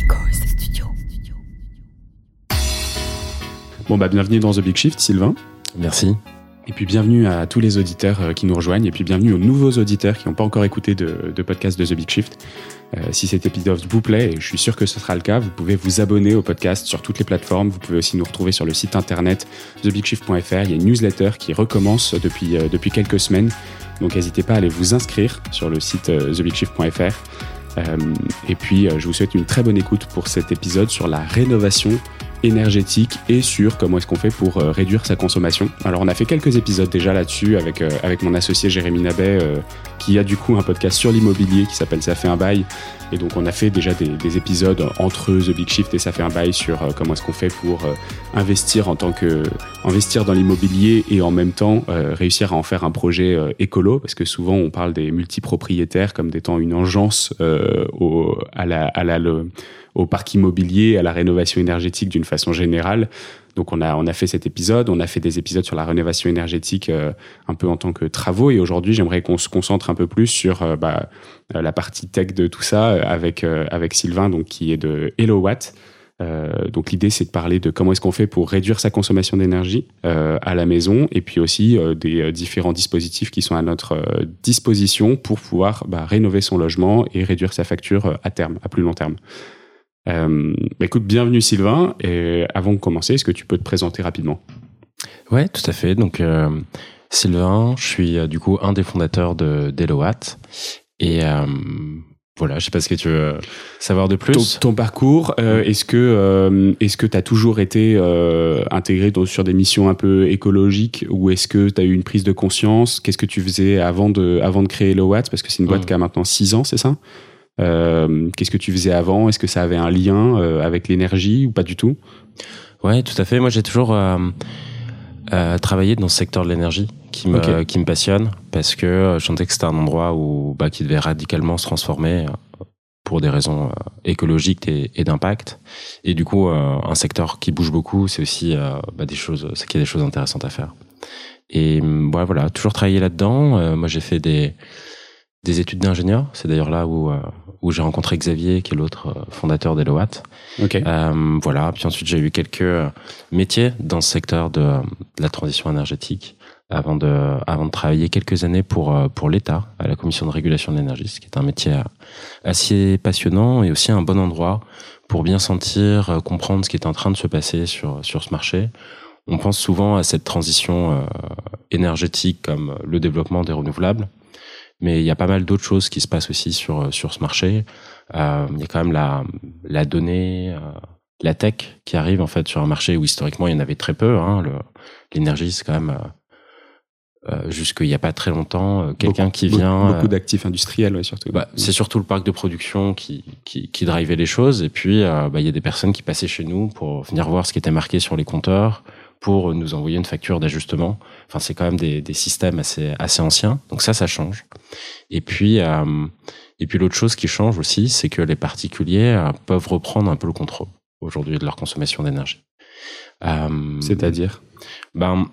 Studio. Bon bah bienvenue dans The Big Shift, Sylvain. Merci. Et puis bienvenue à tous les auditeurs euh, qui nous rejoignent, et puis bienvenue aux nouveaux auditeurs qui n'ont pas encore écouté de, de podcast de The Big Shift. Euh, si cet épisode vous plaît, et je suis sûr que ce sera le cas, vous pouvez vous abonner au podcast sur toutes les plateformes. Vous pouvez aussi nous retrouver sur le site internet thebigshift.fr. Il y a une newsletter qui recommence depuis, euh, depuis quelques semaines. Donc n'hésitez pas à aller vous inscrire sur le site euh, thebigshift.fr. Euh, et puis euh, je vous souhaite une très bonne écoute pour cet épisode sur la rénovation énergétique et sur comment est-ce qu'on fait pour euh, réduire sa consommation. Alors on a fait quelques épisodes déjà là-dessus avec, euh, avec mon associé Jérémy Nabet euh, qui a du coup un podcast sur l'immobilier qui s'appelle Ça fait un bail. Et donc on a fait déjà des, des épisodes entre The Big Shift et Ça fait un bail sur comment est-ce qu'on fait pour investir en tant que investir dans l'immobilier et en même temps euh, réussir à en faire un projet écolo parce que souvent on parle des multipropriétaires comme étant une engeance euh, au, à la, à la, au parc immobilier, à la rénovation énergétique d'une façon générale. Donc on a, on a fait cet épisode, on a fait des épisodes sur la rénovation énergétique euh, un peu en tant que travaux et aujourd'hui j'aimerais qu'on se concentre un peu plus sur euh, bah, euh, la partie tech de tout ça avec, avec Sylvain donc, qui est de HelloWatt. Euh, donc l'idée c'est de parler de comment est-ce qu'on fait pour réduire sa consommation d'énergie à la maison et puis aussi des différents dispositifs qui sont à notre disposition pour pouvoir bah, rénover son logement et réduire sa facture à terme, à plus long terme. Euh, écoute, bienvenue Sylvain. Et avant de commencer, est-ce que tu peux te présenter rapidement? Ouais, tout à fait. Donc, euh, Sylvain, je suis euh, du coup un des fondateurs de d'Eloat. Et voilà, je sais pas ce que tu veux savoir de plus. ton, ton parcours, euh, est-ce que euh, est-ce que tu as toujours été euh, intégré dans- sur des missions un peu écologiques ou est-ce que tu as eu une prise de conscience? Qu'est-ce que tu faisais avant de avant de créer Lowatt parce que c'est une boîte Mhm. qui a maintenant 6 ans, c'est ça? Qu'est-ce que tu faisais avant? Est-ce que ça avait un lien euh, avec l'énergie ou pas du tout? Ouais, tout à fait. Moi, j'ai toujours euh, euh, travaillé dans ce secteur de l'énergie qui me, Ok. qui me passionne parce que euh, je sentais que c'était un endroit où, bah, qui devait radicalement se transformer euh, pour des raisons euh, écologiques et, et d'impact. Et du coup, euh, un secteur qui bouge beaucoup, c'est aussi euh, bah, des choses, c'est qu'il y a des choses intéressantes à faire. Et ouais, voilà, toujours travaillé là-dedans. Euh, moi, j'ai fait des des études d'ingénieur. C'est d'ailleurs là où euh, où j'ai rencontré Xavier, qui est l'autre euh, fondateur d'Eloat. Ok. Euh, voilà. Puis ensuite, j'ai eu quelques euh, métiers dans ce secteur de, de la transition énergétique avant de, avant de travailler quelques années pour, pour l'État, à la Commission de régulation de l'énergie, ce qui est un métier assez passionnant et aussi un bon endroit pour bien sentir, comprendre ce qui est en train de se passer sur, sur ce marché. On pense souvent à cette transition euh, énergétique comme le développement des renouvelables, mais il y a pas mal d'autres choses qui se passent aussi sur, sur ce marché. Euh, il y a quand même la, la donnée, euh, la tech qui arrive en fait sur un marché où historiquement il y en avait très peu. Hein. L'énergie, c'est quand même euh, euh, jusqu'il n'y a pas très longtemps euh, quelqu'un Beaucoup- qui beaucoup- vient. Beaucoup euh, d'actifs industriels, ouais, surtout. bah, c'est surtout le parc de production qui, qui, qui drivait les choses. Et puis, euh, bah, il y a des personnes qui passaient chez nous pour venir voir ce qui était marqué sur les compteurs, pour nous envoyer une facture d'ajustement. Enfin, c'est quand même des, des systèmes assez, assez anciens. Donc ça, ça change. Et puis, euh, et puis l'autre chose qui change aussi, c'est que les particuliers euh, peuvent reprendre un peu le contrôle aujourd'hui de leur consommation d'énergie. Euh, C'est-à-dire? ben,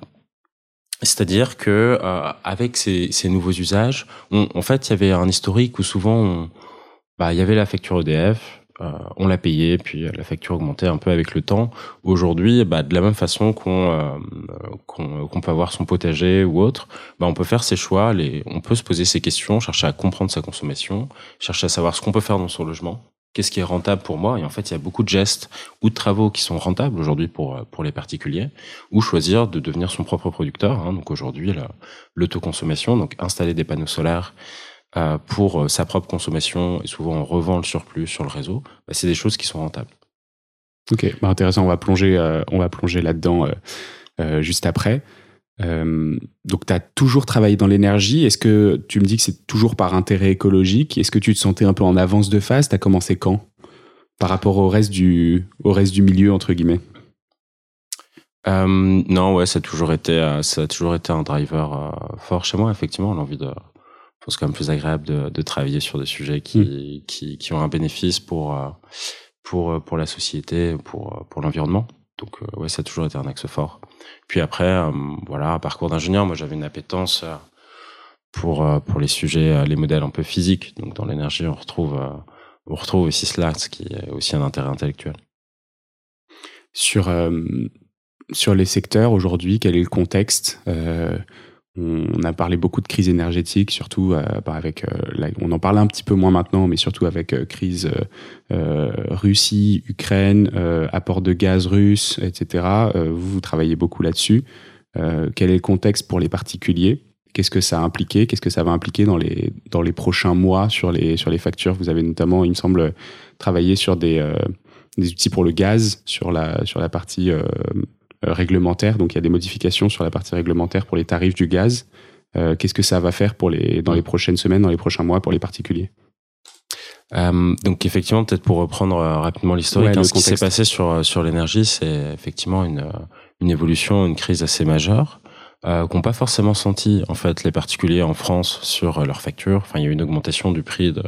c'est-à-dire que avec ces, ces nouveaux usages, on- en fait, il y avait un historique où souvent, bah, il y avait la facture EDF, on l'a payée, puis la facture augmentait un peu avec le temps. Aujourd'hui, bah, de la même façon qu'on euh, qu'on peut avoir son potager ou autre, bah, on peut faire ses choix, les, on peut se poser ces questions, chercher à comprendre sa consommation, chercher à savoir ce qu'on peut faire dans son logement, qu'est-ce qui est rentable pour moi. Et en fait, il y a beaucoup de gestes ou de travaux qui sont rentables aujourd'hui pour pour les particuliers, ou choisir de devenir son propre producteur. Hein. Donc aujourd'hui, la- l'autoconsommation, donc installer des panneaux solaires euh, pour euh, sa propre consommation et souvent on revend le surplus sur le réseau, bah, c'est des choses qui sont rentables. Ok, bah intéressant. On va plonger, euh, on va plonger là-dedans euh, euh, juste après. Euh, donc, tu as toujours travaillé dans l'énergie. Est-ce que tu me dis que c'est toujours par intérêt écologique? Est-ce que tu te sentais un peu en avance de phase? Tu as commencé quand? Par rapport au reste du, au reste du milieu, entre guillemets Euh, non, ouais, ça a toujours été, euh, ça a toujours été un driver euh, fort chez moi. Effectivement, l'envie de, pense quand même plus agréable de, de travailler sur des sujets qui, qui, qui ont un bénéfice pour, euh, pour, euh, pour la société, pour, euh, pour l'environnement. Donc, ouais, ça a toujours été un axe fort. Puis après, voilà, parcours d'ingénieur, moi j'avais une appétence pour, pour les sujets, les modèles un peu physiques. Donc, dans l'énergie, on retrouve on retrouve aussi cela, ce qui est aussi un intérêt intellectuel. Sur, sur les secteurs aujourd'hui, quel est le contexte on a parlé beaucoup de crise énergétique, surtout euh, avec, euh, on en parle un petit peu moins maintenant, mais surtout avec euh, crise Russie, Ukraine, apport de gaz russe, etc. vous, vous travaillez beaucoup là-dessus. quel est le contexte pour les particuliers? Qu'est-ce que ça a impliqué? Qu'est-ce que ça va impliquer dans les, dans les prochains mois sur les, sur les factures? Vous avez notamment, il me semble, travaillé sur des, des outils pour le gaz, sur la, sur la partie réglementaire. Donc il y a des modifications sur la partie réglementaire pour les tarifs du gaz. Euh, qu'est-ce que ça va faire pour les, dans les prochaines semaines, dans les prochains mois pour les particuliers? Euh, donc effectivement, peut-être pour reprendre rapidement l'historique, hein, ce qui s'est passé sur sur l'énergie, c'est effectivement une une évolution, une crise assez majeure euh, qu'ont pas forcément senti en fait les particuliers en France sur leurs factures. Enfin, il y a eu une augmentation du prix de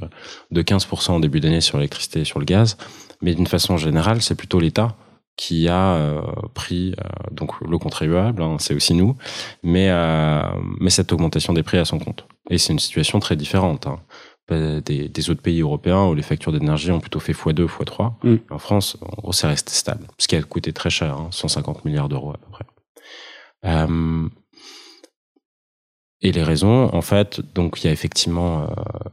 de 15% en début d'année sur l'électricité et sur le gaz, mais d'une façon générale, c'est plutôt l'État qui a euh, pris euh, donc le contribuable, hein, c'est aussi nous, mais euh, mais cette augmentation des prix à son compte. Et c'est une situation très différente. Hein. Bah, des, des, autres pays européens où les factures d'énergie ont plutôt fait x2, x3. Mm. En France, en gros, c'est resté stable, ce qui a coûté très cher, hein, 150 milliards d'euros à peu près. Euh, et les raisons, en fait, donc il y a effectivement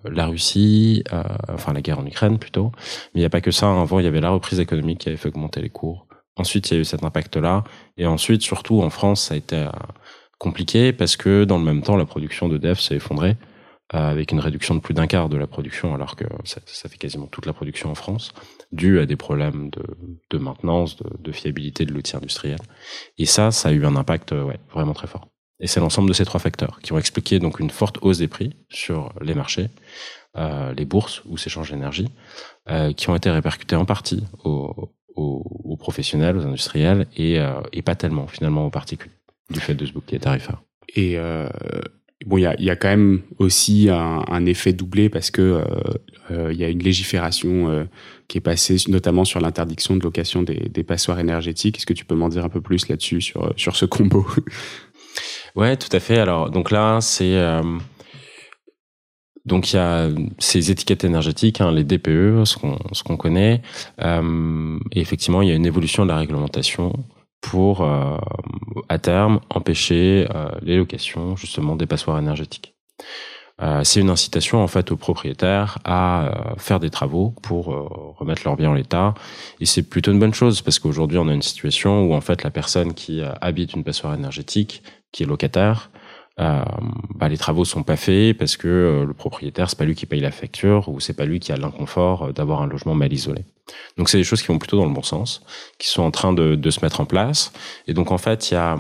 la Russie, enfin la guerre en Ukraine plutôt, mais il n'y a pas que ça. Avant, il y avait la reprise économique qui avait fait augmenter les cours. Ensuite, il y a eu cet impact-là. Et ensuite, surtout en France, ça a été euh, compliqué parce que dans le même temps, la production de dev s'est effondrée euh, avec une réduction de plus d'un quart de la production, alors que ça, fait quasiment toute la production en France, dû à des problèmes de, maintenance, de, fiabilité de l'outil industriel. Et ça, ça a eu un impact euh, ouais, vraiment très fort. Et c'est l'ensemble de ces trois facteurs qui ont expliqué donc une forte hausse des prix sur les marchés, les bourses où s'échange l'énergie, euh, qui ont été répercutés en partie au, aux, professionnels, aux industriels, et, euh, et, pas tellement finalement aux particuliers, du fait de ce bouclier tarifaire. Et euh, bon, il y a, y a, quand même aussi un, un effet doublé parce que euh, euh il y a une légifération euh, qui est passée, notamment sur l'interdiction de location des, des passoires énergétiques. Est-ce que tu peux m'en dire un peu plus là-dessus sur sur ce combo? Ouais, tout à fait. Alors donc là, c'est donc il y a ces étiquettes énergétiques, hein, les DPE, ce qu'on connaît. Euh, et effectivement, il y a une évolution de la réglementation pour euh, à terme empêcher euh, les locations justement des passoires énergétiques. Euh, c'est une incitation en fait aux propriétaires à euh, faire des travaux pour euh, remettre leur bien en l'état et c'est plutôt une bonne chose parce qu'aujourd'hui on a une situation où en fait la personne qui habite une passoire énergétique qui est locataire euh, bah, les travaux sont pas faits parce que euh, le propriétaire c'est pas lui qui paye la facture ou c'est pas lui qui a l'inconfort euh, d'avoir un logement mal isolé. Donc c'est des choses qui vont plutôt dans le bon sens, qui sont en train de, de se mettre en place. Et donc en fait il y a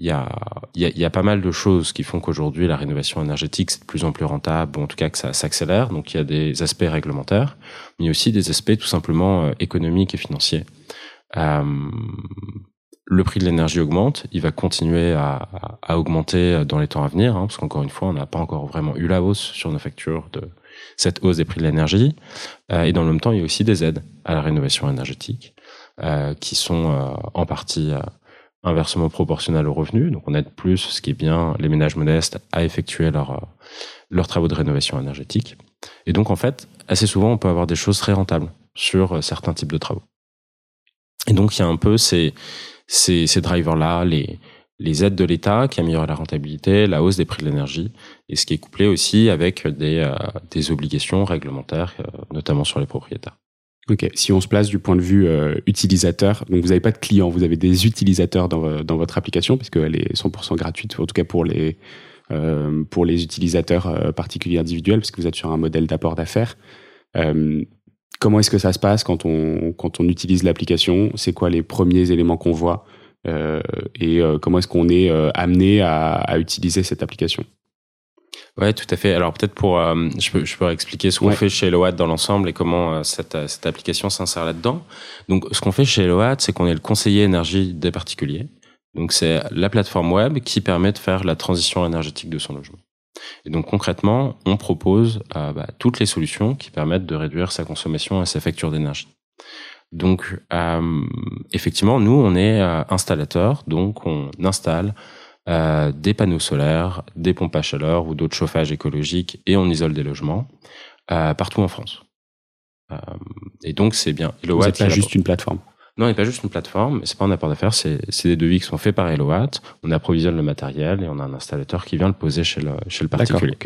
il y a, y, a, y a pas mal de choses qui font qu'aujourd'hui la rénovation énergétique c'est de plus en plus rentable, ou en tout cas que ça s'accélère. Donc il y a des aspects réglementaires, mais aussi des aspects tout simplement économiques et financiers. Euh, le prix de l'énergie augmente, il va continuer à, à, augmenter dans les temps à venir, hein, parce qu'encore une fois, on n'a pas encore vraiment eu la hausse sur nos factures de cette hausse des prix de l'énergie. Euh, et dans le même temps, il y a aussi des aides à la rénovation énergétique euh, qui sont euh, en partie euh, inversement proportionnelles aux revenus. Donc on aide plus, ce qui est bien, les ménages modestes à effectuer leurs euh, leurs travaux de rénovation énergétique. Et donc en fait, assez souvent, on peut avoir des choses très rentables sur certains types de travaux. Et donc il y a un peu ces ces, drivers-là, les, les aides de l'État qui améliorent la rentabilité, la hausse des prix de l'énergie, et ce qui est couplé aussi avec des, euh, des obligations réglementaires, euh, notamment sur les propriétaires. Ok, si on se place du point de vue euh, utilisateur, donc vous n'avez pas de clients, vous avez des utilisateurs dans, dans votre application, puisqu'elle est 100% gratuite, en tout cas pour les, pour les utilisateurs particuliers individuels, parce que vous êtes sur un modèle d'apport d'affaires comment est-ce que ça se passe quand on, quand on utilise l'application? C'est quoi les premiers éléments qu'on voit? Euh, Et euh, comment est-ce qu'on est, euh, amené à, à, utiliser cette application? Ouais, tout à fait. Alors peut-être pour, je peux, je peux expliquer ce qu'on ouais. fait chez Eload dans l'ensemble et comment cette, cette application s'insère là-dedans. Donc, ce qu'on fait chez Eload, c'est qu'on est le conseiller énergie des particuliers. Donc, c'est la plateforme web qui permet de faire la transition énergétique de son logement. Et donc concrètement, on propose euh, bah, toutes les solutions qui permettent de réduire sa consommation et sa facture d'énergie. Donc euh, effectivement, nous, on est euh, installateur, donc on installe euh, des panneaux solaires, des pompes à chaleur ou d'autres chauffages écologiques et on isole des logements partout en France. et donc c'est bien. Vous n'êtes pas juste une plateforme. Non, on n'est pas juste une plateforme, c'est pas un apport d'affaires, c'est, des devis qui sont faits par Eloat. On approvisionne le matériel et on a un installateur qui vient le poser chez le, chez le particulier.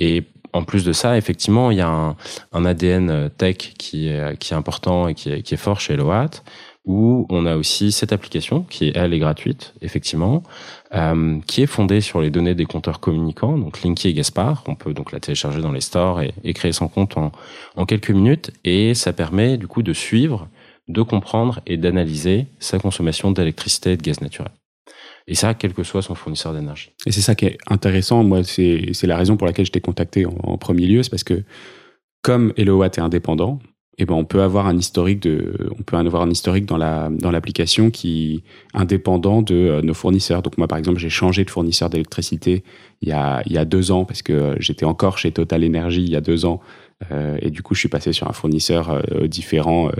Et en plus de ça, effectivement, il y a un, un ADN tech qui est, qui est important et qui est, qui est fort chez Eloat, où on a aussi cette application qui, elle, est gratuite, effectivement, euh, qui est fondée sur les données des compteurs communicants, donc Linky et Gaspard. On peut donc la télécharger dans les stores et, et créer son compte en, en quelques minutes. Et ça permet du coup de suivre de comprendre et d'analyser sa consommation d'électricité et de gaz naturel. Et ça, quel que soit son fournisseur d'énergie. Et c'est ça qui est intéressant. Moi, c'est la raison pour laquelle je t'ai contacté en, premier lieu. C'est parce que comme HelloWatt est indépendant, eh ben, on peut avoir un historique de, on peut avoir un historique dans la, dans l'application qui indépendant de euh, nos fournisseurs. Donc, moi, par exemple, j'ai changé de fournisseur d'électricité il y a, il y a deux ans parce que j'étais encore chez Total Energy il y a deux ans. Euh, et du coup, je suis passé sur un fournisseur euh, différent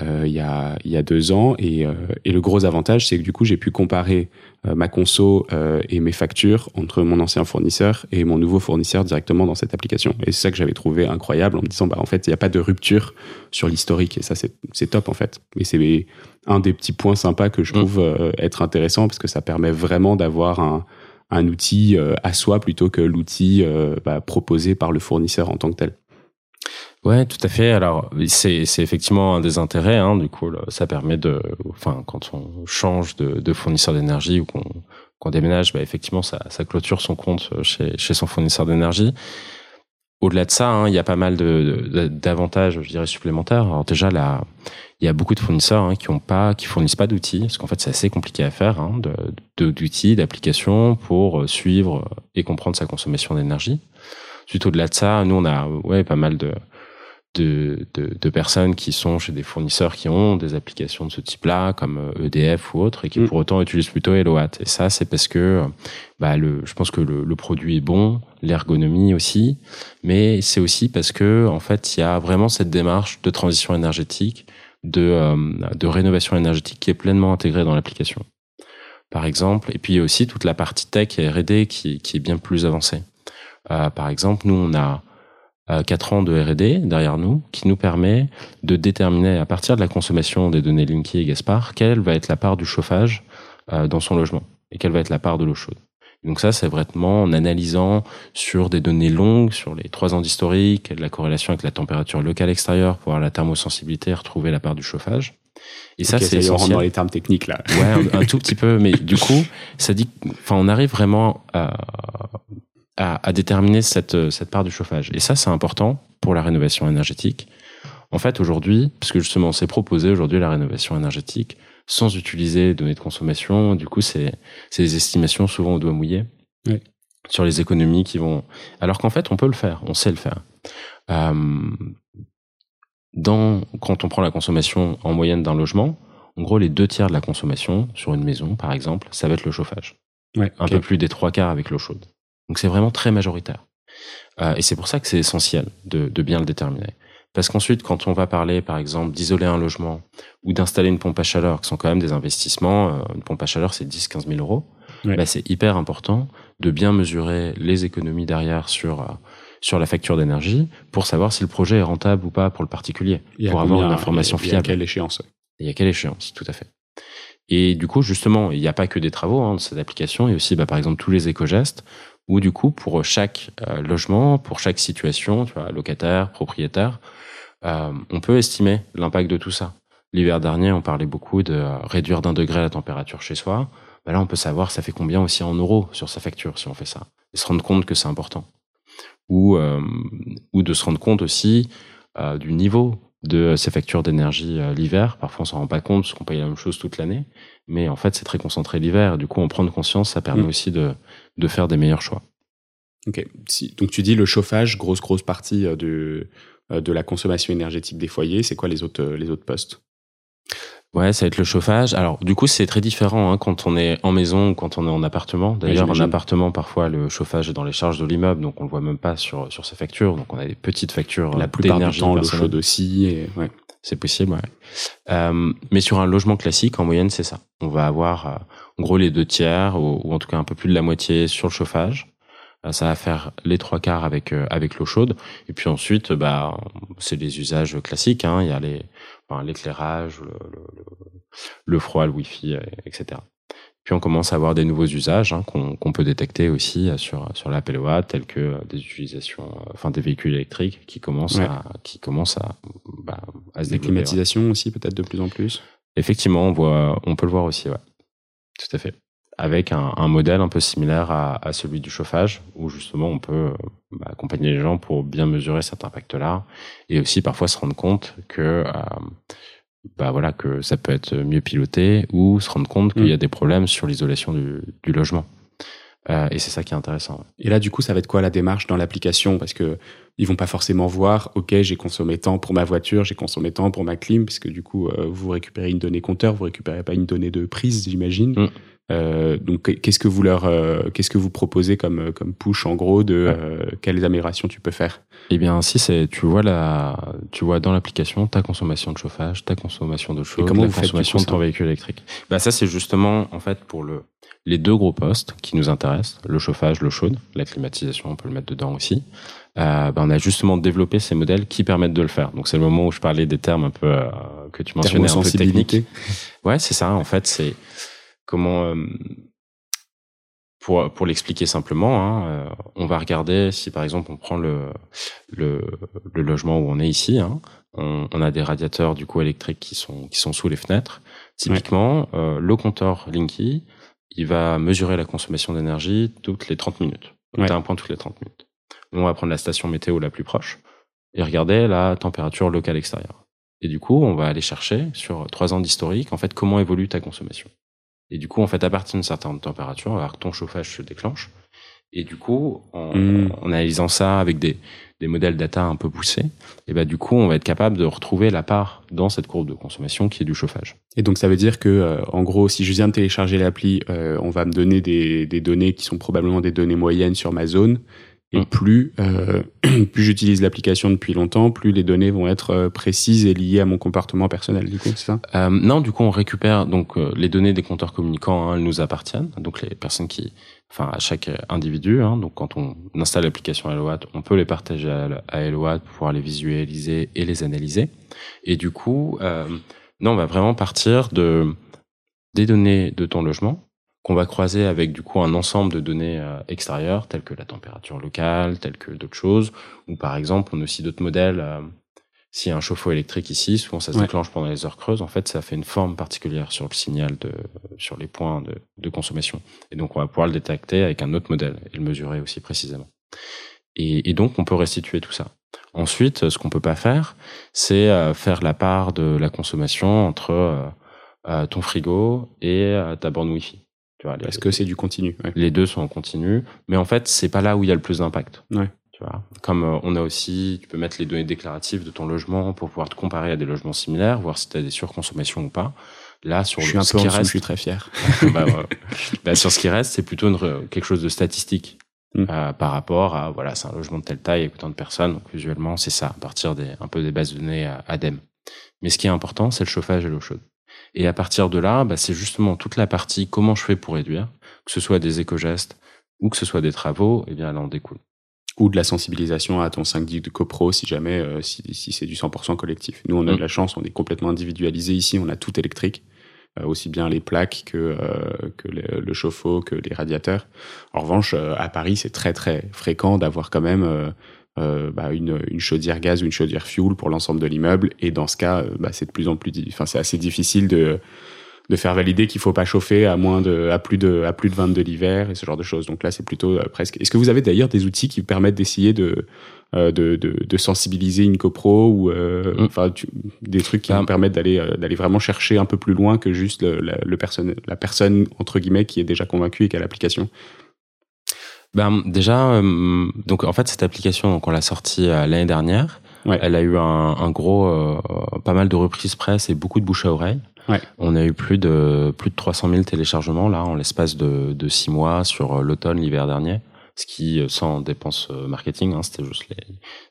euh, il, y a, il y a deux ans. Et, et le gros avantage, c'est que du coup, j'ai pu comparer ma conso et mes factures entre mon ancien fournisseur et mon nouveau fournisseur directement dans cette application. Et c'est ça que j'avais trouvé incroyable en me disant, bah, en fait, il n'y a pas de rupture sur l'historique. Et ça, c'est top, en fait. Et c'est un des petits points sympas que je mm. trouve être intéressant parce que ça permet vraiment d'avoir un, un outil à soi plutôt que l'outil bah, proposé par le fournisseur en tant que tel. Ouais, tout à fait. Alors, c'est, c'est effectivement un des intérêts. Hein, du coup, ça permet de, enfin, quand on change de, de fournisseur d'énergie ou qu'on, déménage, bah, effectivement, ça, clôture son compte chez, chez son fournisseur d'énergie. Au-delà de ça, hein, il y a pas mal de, d'avantages, je dirais, supplémentaires. Alors déjà, là, il y a beaucoup de fournisseurs hein, qui ont pas, qui fournissent pas d'outils, parce qu'en fait, c'est assez compliqué à faire, de, d'outils, d'applications pour suivre et comprendre sa consommation d'énergie. Suite au-delà de ça, nous, on a ouais, pas mal de, de, de, de, personnes qui sont chez des fournisseurs qui ont des applications de ce type-là, comme EDF euh, e ou autres, et qui mm. pour autant utilisent plutôt Eloat. Et ça, c'est parce que bah, le, je pense que le, le produit est bon, l'ergonomie aussi, mais c'est aussi parce que en fait, il y a vraiment cette démarche de transition énergétique, de, euh, de rénovation énergétique qui est pleinement intégrée dans l'application. Par exemple, et puis aussi toute la partie tech et R&D qui, qui est bien plus avancée. Euh, par exemple, nous, on a 4 ans de R&D derrière nous qui nous permet de déterminer à partir de la consommation des données Linky et Gaspard quelle va être la part du chauffage euh, dans son logement et quelle va être la part de l'eau chaude. Donc ça, c'est vraiment en analysant sur des données longues, sur les trois ans d'historique, la corrélation avec la température locale extérieure pour avoir la thermosensibilité, retrouver la part du chauffage. Et ça, c'est essentiel. dans les termes techniques là. Ouais, un, un tout petit peu, mais du coup, ça dit, enfin, on arrive vraiment à, à, à, déterminer cette, cette part du chauffage. Et ça, c'est important pour la rénovation énergétique. En fait, aujourd'hui, puisque justement, c'est proposé aujourd'hui la rénovation énergétique sans utiliser les données de consommation. Du coup, c'est des estimations souvent au doigt mouillé oui. sur les économies qui vont. Alors qu'en fait, on peut le faire, on sait le faire. Euh, dans, quand on prend la consommation en moyenne d'un logement, en gros, les deux tiers de la consommation sur une maison, par exemple, ça va être le chauffage. Ouais, Un peu plus des trois quarts avec l'eau chaude. Donc c'est vraiment très majoritaire. Euh, et c'est pour ça que c'est essentiel de, de, bien le déterminer. Parce qu'ensuite, quand on va parler, par exemple, d'isoler un logement ou d'installer une pompe à chaleur, qui sont quand même des investissements, euh, une pompe à chaleur, c'est 10-15 000 euros, bah, c'est hyper important de bien mesurer les économies derrière sur, euh, sur la facture d'énergie pour savoir si le projet est rentable ou pas pour le particulier, pour avoir une information fiable. Et à quelle échéance Et à quelle échéance, tout à fait. Et du coup, justement, il n'y a pas que des travaux hein, de cette application, il y a aussi, bah, par exemple, tous les éco-gestes où du coup, pour chaque euh, logement, pour chaque situation, tu vois, locataire, propriétaire, euh, on peut estimer l'impact de tout ça. L'hiver dernier, on parlait beaucoup de euh, réduire d'un degré la température chez soi. Ben là, on peut savoir ça fait combien aussi en euros sur sa facture si on fait ça. Et se rendre compte que c'est important. Ou, euh, ou de se rendre compte aussi euh, du niveau de ces factures d'énergie l'hiver. Parfois, on s'en rend pas compte parce qu'on paye la même chose toute l'année. Mais en fait, c'est très concentré l'hiver. Du coup, en prendre conscience, ça permet mmh. aussi de, de faire des meilleurs choix. Ok. Si, donc tu dis le chauffage, grosse grosse partie euh, de euh, de la consommation énergétique des foyers. C'est quoi les autres euh, les autres postes? Ouais, ça va être le chauffage. Alors, du coup, c'est très différent hein, quand on est en maison ou quand on est en appartement. D'ailleurs, en appartement, parfois, le chauffage est dans les charges de l'immeuble, donc on le voit même pas sur sur ses factures. Donc, on a des petites factures. La plupart du temps, l'eau chaude aussi. Et... Ouais. C'est possible, ouais. Euh, mais sur un logement classique, en moyenne, c'est ça. On va avoir, en gros, les deux tiers, ou, en tout cas un peu plus de la moitié sur le chauffage. ça va faire les trois quarts avec avec l'eau chaude. Et puis ensuite, bah, c'est des usages classiques. Hein. Il y a les, enfin, l'éclairage, le, le, le, froid, le wifi, etc. Puis on commence à avoir des nouveaux usages hein, qu'on peut détecter aussi sur sur l'Apple Watch, tels que des utilisations, enfin des véhicules électriques qui commencent à qui commencent à bah, à se Des climatisations aussi peut-être de plus en plus. Effectivement, on voit, on peut le voir aussi, ouais. Tout à fait. Avec un, un modèle un peu similaire à, à, celui du chauffage, où justement on peut bah, accompagner les gens pour bien mesurer cet impact-là, et aussi parfois se rendre compte que euh, bah voilà que ça peut être mieux piloté ou se rendre compte qu'il y a mm. des problèmes sur l'isolation du, du, logement. Euh, et c'est ça qui est intéressant. Et là, du coup, ça va être quoi la démarche dans l'application? Parce que ils vont pas forcément voir, ok, j'ai consommé tant pour ma voiture, j'ai consommé tant pour ma clim, parce que du coup, euh, vous récupérez une donnée compteur, vous récupérez pas une donnée de prise, j'imagine. Mm. Euh, donc, qu'est-ce que vous leur, euh, qu'est-ce que vous proposez comme comme push en gros de quelles améliorations tu peux faire? Eh bien, si c'est, tu vois la, tu vois dans l'application ta consommation de chauffage, ta consommation de chaude, la consommation de ton véhicule électrique. Bah ça, c'est justement en fait pour le les deux gros postes qui nous intéressent, le chauffage, l'eau chaude, la climatisation, on peut le mettre dedans aussi. Euh, bah, on a justement développé ces modèles qui permettent de le faire. Donc c'est le moment où je parlais des termes un peu euh, que tu mentionnais, un peu techniques. Ouais, c'est ça. En fait, c'est comment euh, pour pour l'expliquer simplement, hein, on va regarder si par exemple on prend le le, le logement où on est ici. Hein, on, on, a des radiateurs du coup électriques qui sont qui sont sous les fenêtres. Typiquement, le compteur Linky, il va mesurer la consommation d'énergie toutes les 30 minutes. Ouais. un point toutes les 30 minutes. On va prendre la station météo la plus proche et regarder la température locale extérieure. Et du coup, on va aller chercher sur trois ans d'historique, en fait, comment évolue ta consommation. Et du coup, en fait, à partir d'une certaine température, on va voir que ton chauffage se déclenche. Et du coup, en, mmh. en analysant ça avec des, des modèles data un peu poussés, et ben du coup, on va être capable de retrouver la part dans cette courbe de consommation qui est du chauffage. Et donc, ça veut dire que, euh, en gros, si je viens de télécharger l'appli, euh, on va me donner des, des données qui sont probablement des données moyennes sur ma zone. Et mm. plus, euh, plus j'utilise l'application depuis longtemps, plus les données vont être euh, précises et liées à mon comportement personnel. Du coup, c'est ça? Euh, Non, du coup, on récupère donc euh, les données des compteurs communicants. Hein, elles nous appartiennent. Donc les personnes qui, enfin, à chaque individu. Hein, donc quand on installe l'application Hellowatt, on peut les partager à, Hellowatt pour pouvoir les visualiser et les analyser. Et du coup, euh, non, on va vraiment partir de des données de ton logement qu'on va croiser avec du coup un ensemble de données euh, extérieures telles que la température locale, telles que d'autres choses, ou par exemple on a aussi d'autres modèles. Euh, S'il y a un chauffe-eau électrique ici, souvent ça se ouais. déclenche pendant les heures creuses. En fait, ça fait une forme particulière sur le signal de, sur les points de, de consommation. Et donc on va pouvoir le détecter avec un autre modèle et le mesurer aussi précisément. Et, et donc on peut restituer tout ça. Ensuite, ce qu'on peut pas faire, c'est euh, faire la part de la consommation entre ton frigo et ta borne Wi-Fi. Tu vois, Parce que c'est du continu. Ouais. Les deux sont en continu, mais en fait, c'est pas là où il y a le plus d'impact. Ouais. Tu vois, comme euh, on a aussi, tu peux mettre les données déclaratives de ton logement pour pouvoir te comparer à des logements similaires, voir si tu as des surconsommations ou pas. Là, sur je suis le, un ce peu qui en reste, je suis très fier. bah, bah, sur ce qui reste, c'est plutôt une, quelque chose de statistique. Mm. Euh, par rapport à voilà c'est un logement de telle taille avec autant de personnes donc visuellement c'est ça à partir des un peu des bases de données euh, ADEME mais ce qui est important c'est le chauffage et l'eau chaude et à partir de là, bah, c'est justement toute la partie comment je fais pour réduire, que ce soit des éco-gestes ou que ce soit des travaux, et eh bien là en découle. Ou de la sensibilisation à ton 5 de copro si jamais euh, si, si c'est du 100% collectif. Nous on a mmh. de la chance, on est complètement individualisé ici, on a tout électrique. Euh, aussi bien les plaques que, euh, que le, le, chauffe-eau, que les radiateurs. En revanche, euh, à Paris, c'est très très fréquent d'avoir quand même euh, euh, bah, une, une, chaudière gaz ou une chaudière fuel pour l'ensemble de l'immeuble. Et dans ce cas, bah, c'est de plus en plus, enfin, c'est assez difficile de, de faire valider qu'il faut pas chauffer à moins de, à plus de, à plus de 22 l'hiver et ce genre de choses. Donc là, c'est plutôt euh, presque. Est-ce que vous avez d'ailleurs des outils qui permettent d'essayer de, euh, de, de, de, sensibiliser une copro ou euh, mm. enfin des trucs qui ah. permettent d'aller euh, d'aller vraiment chercher un peu plus loin que juste le, le, le personne, la personne entre guillemets qui est déjà convaincue et qui a l'application? Ben déjà, euh, donc en fait cette application, donc on l'a sortie euh, l'année dernière. Ouais. Elle a eu un, un gros, euh, pas mal de reprises presse et beaucoup de bouche à oreille. Ouais. On a eu plus de plus de 300 000 téléchargements là en l'espace de, de six mois sur euh, l'automne, l'hiver dernier. Ce qui, euh, sans dépenses marketing, hein, c'était juste les...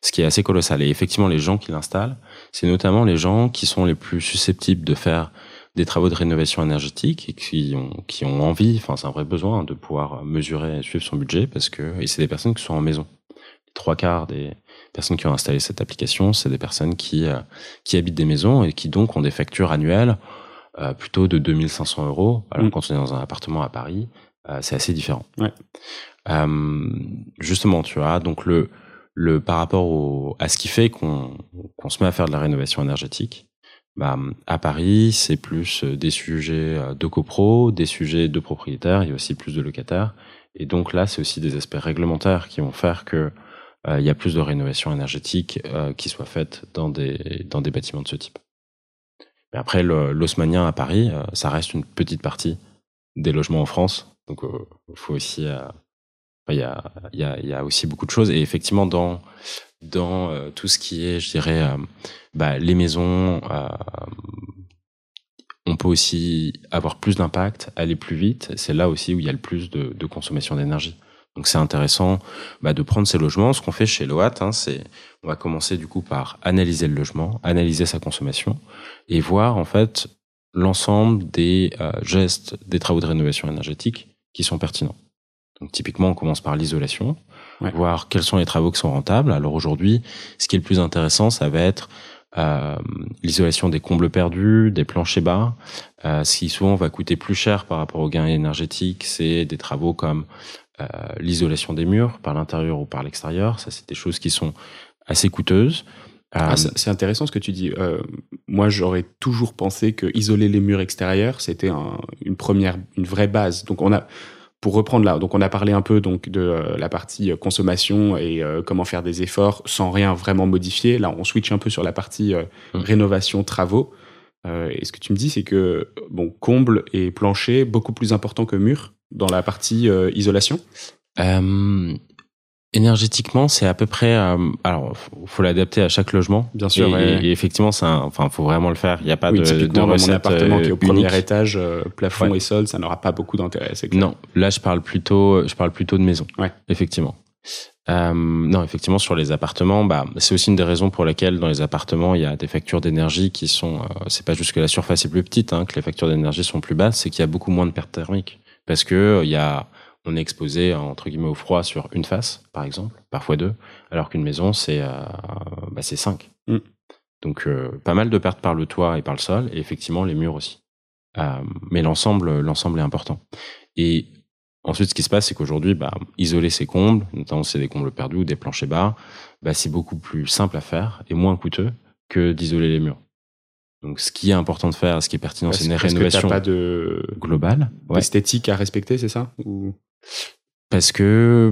ce qui est assez colossal. Et effectivement, les gens qui l'installent, c'est notamment les gens qui sont les plus susceptibles de faire des travaux de rénovation énergétique et qui ont, qui ont envie, enfin c'est un vrai besoin de pouvoir mesurer et suivre son budget parce que et c'est des personnes qui sont en maison. Les trois quarts des personnes qui ont installé cette application, c'est des personnes qui euh, qui habitent des maisons et qui donc ont des factures annuelles euh, plutôt de 2500 euros. Alors mm. quand on est dans un appartement à Paris, euh, c'est assez différent. Ouais. justement, tu vois, donc le le par rapport au, à ce qui fait qu'on qu'on se met à faire de la rénovation énergétique bah, à Paris, c'est plus euh, des sujets euh, de copro, des sujets de propriétaires, il y a aussi plus de locataires. Et donc là, c'est aussi des aspects réglementaires qui vont faire que euh, il y a plus de rénovation énergétique qui soit faite dans des, bâtiments de ce type. Mais après, l'osmanien à Paris, ça reste une petite partie des logements en France. Donc, il y, a, y a aussi beaucoup de choses. Et effectivement, dans dans euh, tout ce qui est, je dirais, euh, bah, les maisons. Euh, on peut aussi avoir plus d'impact, aller plus vite. C'est là aussi où il y a le plus de, de consommation d'énergie. Donc c'est intéressant bah, de prendre ces logements. Ce qu'on fait chez Loat, hein, c'est on va commencer du coup par analyser le logement, analyser sa consommation et voir en fait l'ensemble des gestes, des travaux de rénovation énergétique qui sont pertinents. Donc typiquement, on commence par l'isolation voir quels sont les travaux qui sont rentables. Alors aujourd'hui, ce qui est le plus intéressant, ça va être euh, l'isolation des combles perdus, des planchers bas. Euh, ce qui souvent va coûter plus cher par rapport aux gains énergétiques, c'est des travaux comme euh, l'isolation des murs par l'intérieur ou par l'extérieur. Ça, c'est des choses qui sont assez coûteuses. Ah, c'est intéressant ce que tu dis. Euh, moi, j'aurais toujours pensé que isoler les murs extérieurs, c'était un, une première, une vraie base. Donc, on a, pour reprendre là, donc on a parlé un peu donc de euh, la partie euh, consommation et euh, comment faire des efforts sans rien vraiment modifier. Là, on switch un peu sur la partie mmh. rénovation travaux. et ce que tu me dis, c'est que bon, comble et plancher beaucoup plus important que mur dans la partie isolation? Énergétiquement, c'est à peu près. Euh, alors, faut, faut l'adapter à chaque logement. Bien sûr. Et, et, effectivement, c'est enfin, faut vraiment le faire. Il n'y a pas de, de dans mon appartement qui est au premier étage, euh, plafond et sol, ça n'aura pas beaucoup d'intérêt. Non, là, je parle plutôt, je parle plutôt de maison. Ouais. Effectivement. Euh, non, effectivement, sur les appartements, bah, c'est aussi une des raisons pour lesquelles dans les appartements, il y a des factures d'énergie qui sont. Euh, c'est pas juste que la surface est plus petite, hein, que les factures d'énergie sont plus basses, c'est qu'il y a beaucoup moins de pertes thermiques parce que il y a on est exposé entre guillemets au froid sur une face, par exemple, parfois deux, alors qu'une maison c'est euh, bah, c'est cinq. Mm. Donc euh, pas mal de pertes par le toit et par le sol, et effectivement les murs aussi. Euh, mais l'ensemble l'ensemble est important. Et ensuite, ce qui se passe, c'est qu'aujourd'hui, bah, isoler ces combles, notamment c'est des combles perdus ou des planchers bas, bah, c'est beaucoup plus simple à faire et moins coûteux que d'isoler les murs. Donc, ce qui est important de faire, ce qui est pertinent, c'est une rénovation pas de globale, esthétique à respecter, c'est ça Ou... Parce que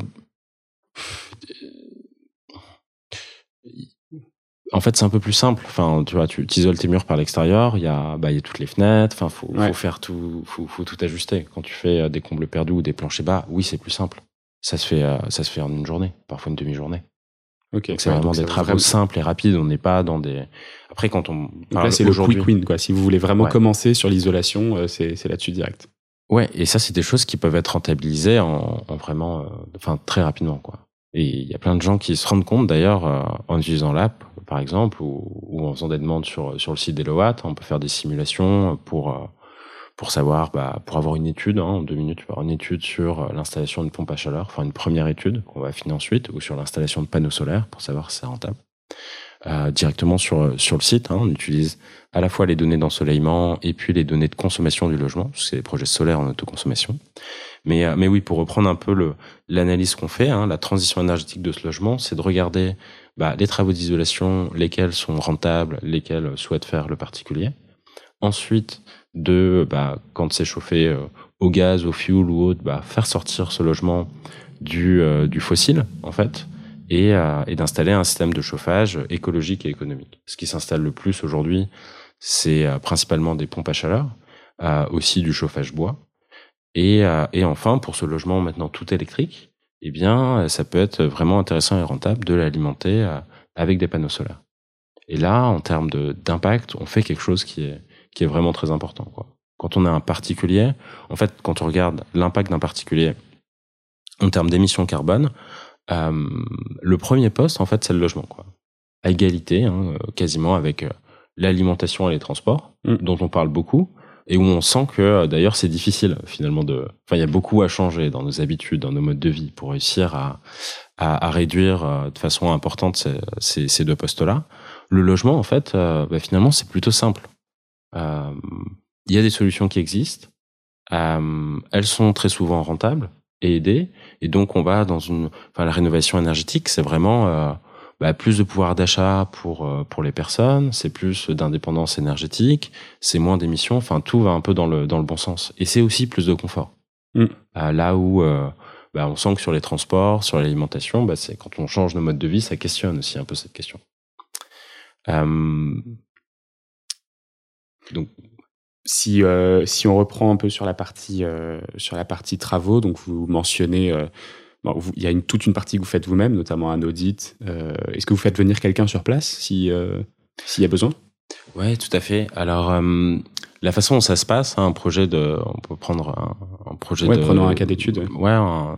en fait, c'est un peu plus simple. Enfin, tu vois, tu isoles tes murs par l'extérieur. Il y a, bah, il y a toutes les fenêtres. Enfin, faut, faut faire tout, faut, faut tout ajuster. Quand tu fais euh, des combles perdus ou des planchers bas, oui, c'est plus simple. Ça se fait, euh, ça se fait en une journée, parfois une demi-journée. Ok. C'est vraiment des travaux simples et rapides. On n'est pas dans des. Après, quand on. là, c'est le quick win, quoi. Si vous voulez vraiment commencer sur l'isolation, euh, c'est là-dessus direct. Ouais, et ça, c'est des choses qui peuvent être rentabilisées en, en vraiment, euh, enfin, très rapidement, quoi. Et il y a plein de gens qui se rendent compte, d'ailleurs, euh, en utilisant l'app, par exemple, ou, ou, en faisant des demandes sur, sur le site d'Eloat, on peut faire des simulations pour, euh, pour savoir, bah, pour avoir une étude, hein, en deux minutes, une étude sur l'installation d'une pompe à chaleur, enfin, une première étude qu'on va affiner ensuite, ou sur l'installation de panneaux solaires pour savoir si c'est rentable. Euh, directement sur sur le site. Hein. On utilise à la fois les données d'ensoleillement et puis les données de consommation du logement, parce que c'est des projets solaires en autoconsommation. Mais euh, mais oui, pour reprendre un peu l'analyse qu'on fait, hein, la transition énergétique de ce logement, c'est de regarder bah, les travaux d'isolation, lesquels sont rentables, lesquels souhaite faire le particulier. Ensuite, de bah, quand c'est chauffé euh, au gaz, au fuel ou autre, bah, faire sortir ce logement du, du fossile, en fait, et, euh, et d'installer un système de chauffage écologique et économique. Ce qui s'installe le plus aujourd'hui, c'est euh, principalement des pompes à chaleur, euh, aussi du chauffage bois. Et, et enfin, pour ce logement maintenant tout électrique, eh bien, ça peut être vraiment intéressant et rentable de l'alimenter avec des panneaux solaires. Et là, en termes d'impact, on fait quelque chose qui est, qui est vraiment très important. Quoi. Quand on a un particulier, en fait, quand on regarde l'impact d'un particulier en termes d'émissions carbone, euh, le premier poste, en fait, c'est le logement, quoi. À égalité, hein, quasiment avec euh, l'alimentation et les transports, mm. dont on parle beaucoup. et où on sent que d'ailleurs c'est difficile finalement de. Enfin, il y a beaucoup à changer dans nos habitudes, dans nos modes de vie pour réussir à à, à réduire de façon importante ces, ces, ces deux postes-là. Le logement, en fait, bah, finalement, c'est plutôt simple. Il y a des solutions qui existent. elles sont très souvent rentables et aidées. Et donc, on va dans une. Enfin, la rénovation énergétique, c'est vraiment bah, plus de pouvoir d'achat pour euh, pour les personnes, c'est plus d'indépendance énergétique, c'est moins d'émissions. Enfin, tout va un peu dans le dans le bon sens. Et c'est aussi plus de confort. Mm. Euh, là où euh, bah, on sent que sur les transports, sur l'alimentation, bah, c'est quand on change nos modes de vie, ça questionne aussi un peu cette question. Donc si, si on reprend un peu sur la partie sur la partie travaux, donc vous mentionnez il y a une, toute une partie que vous faites vous-même, notamment un audit. Euh, est-ce que vous faites venir quelqu'un sur place si euh, s'il y a besoin? Ouais, tout à fait. Alors euh, la façon dont ça se passe, hein, un projet de, on peut prendre un, projet ouais, de, prenons un cas d'étude. Ouais,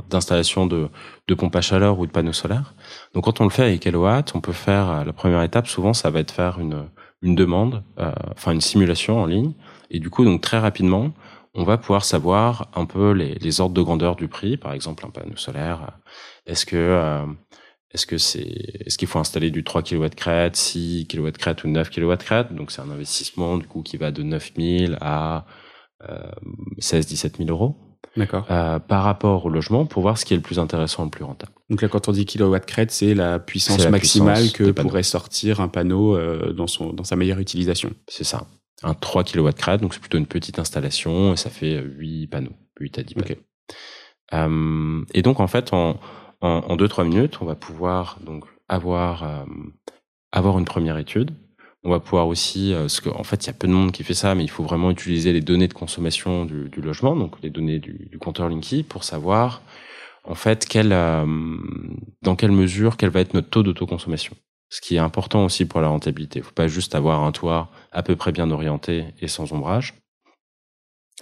d'installation de, de pompe à chaleur ou de panneaux solaires. Donc quand on le fait avec Eloat, on peut faire la première étape. Souvent, ça va être faire une une demande, enfin une simulation en ligne. Et du coup, donc très rapidement, on va pouvoir savoir un peu les, les, ordres de grandeur du prix. Par exemple, un panneau solaire, est-ce que euh, est-ce que c'est est-ce qu'il faut installer du 3 kW crête, 6 kW crête ou 9 kW crête? Donc c'est un investissement du coup qui va de 9000 à euh, 16 17 000 euros. Euh, par rapport au logement pour voir ce qui est le plus intéressant, le plus rentable. Donc là, quand on dit kilowatt crête, c'est la puissance maximale que pourrait sortir un panneau euh, dans son dans sa meilleure utilisation. C'est ça un 3 kW crête, donc c'est plutôt une petite installation et ça fait 8 panneaux, 8 à 10 panneaux. Euh, et donc en fait, en, en, 2-3 minutes, on va pouvoir donc avoir, euh, avoir une première étude. On va pouvoir aussi, euh, parce qu'en fait, il y a peu de monde qui fait ça, mais il faut vraiment utiliser les données de consommation du, logement, donc les données du, compteur Linky, pour savoir en fait euh, dans quelle mesure, quel va être notre taux d'autoconsommation ce qui est important aussi pour la rentabilité. Il ne faut pas juste avoir un toit à peu près bien orienté et sans ombrage.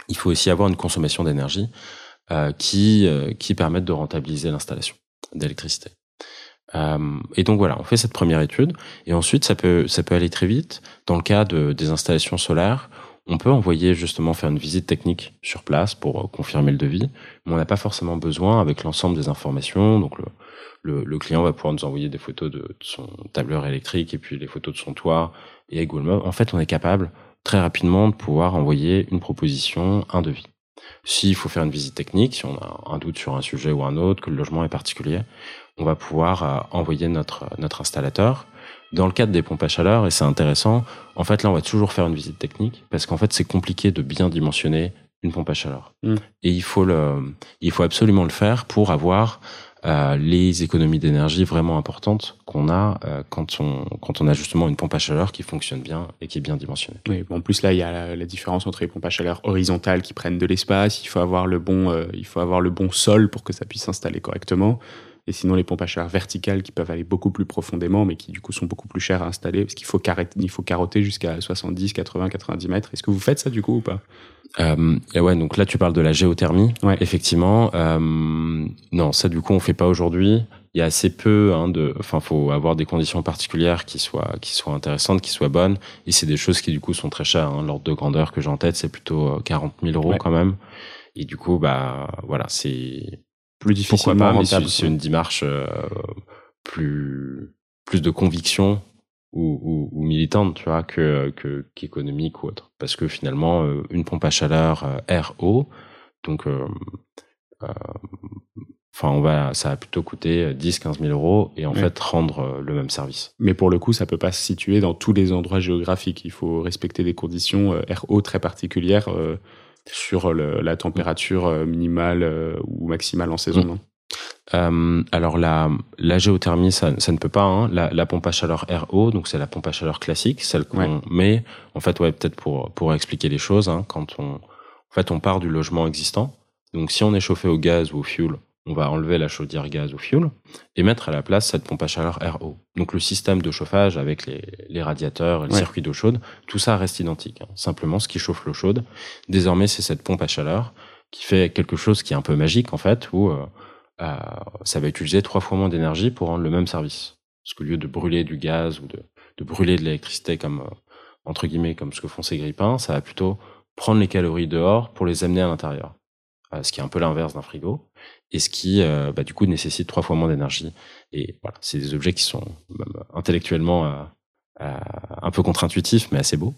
Il faut aussi avoir une consommation d'énergie euh, qui permette de rentabiliser l'installation d'électricité. Euh, et donc voilà, on fait cette première étude et ensuite ça peut ça peut aller très vite. Dans le cas de, des installations solaires, on peut envoyer justement faire une visite technique sur place pour euh, confirmer le devis, mais on n'a pas forcément besoin avec l'ensemble des informations, donc le, le, le, client va pouvoir nous envoyer des photos de, son tableur électrique et puis les photos de son toit et Google En fait, on est capable très rapidement de pouvoir envoyer une proposition, un devis. S'il faut faire une visite technique, si on a un doute sur un sujet ou un autre, que le logement est particulier, on va pouvoir euh, envoyer notre, notre installateur. Dans le cadre des pompes à chaleur, et c'est intéressant, en fait là on va toujours faire une visite technique parce qu'en fait c'est compliqué de bien dimensionner une pompe à chaleur. Mm. Et il faut le, il faut absolument le faire pour avoir euh, les économies d'énergie vraiment importantes qu'on a euh, quand on quand on a justement une pompe à chaleur qui fonctionne bien et qui est bien dimensionnée. Oui, bon, en plus là il y a la, différence entre les pompes à chaleur horizontales qui prennent de l'espace, il faut avoir le bon euh, il faut avoir le bon sol pour que ça puisse s'installer correctement. Et sinon, les pompes à chaleur verticales qui peuvent aller beaucoup plus profondément, mais qui du coup sont beaucoup plus chères à installer, parce qu'il faut, il faut carotter jusqu'à 70, 80, 90 mètres. Est-ce que vous faites ça du coup ou pas? Euh, et ouais, donc là tu parles de la géothermie. Ouais. Effectivement, euh, non, ça du coup on fait pas aujourd'hui. Il y a assez peu hein, de, enfin, faut avoir des conditions particulières qui soient qui soient intéressantes, qui soient bonnes. Et c'est des choses qui du coup sont très chères. Hein. L'ordre de grandeur que j'ai en tête, c'est plutôt 40 euh, 000 euros quand même. Et du coup, bah voilà, c'est plus difficile. Pourquoi pas, c'est une démarche euh, plus plus de conviction ou, ou, ou, militante, tu vois, que, que qu'économique ou autre. Parce que finalement, euh, une pompe à chaleur euh, RO, donc, enfin, on va, ça va plutôt coûter 10, 15 000 euros et en fait rendre le même service. Mais pour le coup, ça peut pas se situer dans tous les endroits géographiques. Il faut respecter des conditions RO très particulières sur le, la température minimale ou maximale en saison. Mm. Euh, alors la, la géothermie, ça, ça ne peut pas. Hein. La, la, pompe à chaleur RO, donc c'est la pompe à chaleur classique, celle qu'on met. En fait, ouais, peut-être pour pour expliquer les choses, hein, quand on en fait on part du logement existant. Donc si on est chauffé au gaz ou au fuel, on va enlever la chaudière gaz ou fuel et mettre à la place cette pompe à chaleur RO. Donc le système de chauffage avec les, les radiateurs et le circuit d'eau chaude, tout ça reste identique. Hein. Simplement, ce qui chauffe l'eau chaude, désormais, c'est cette pompe à chaleur qui fait quelque chose qui est un peu magique en fait, où euh, euh, ça va utiliser trois fois moins d'énergie pour rendre le même service. Parce qu'au lieu de brûler du gaz ou de, de brûler de l'électricité comme euh, entre guillemets comme ce que font ces grippins, ça va plutôt prendre les calories dehors pour les amener à l'intérieur. ce qui est un peu l'inverse d'un frigo et ce qui bah, du coup nécessite trois fois moins d'énergie. Et voilà, c'est des objets qui sont intellectuellement un peu contre-intuitifs mais assez beaux.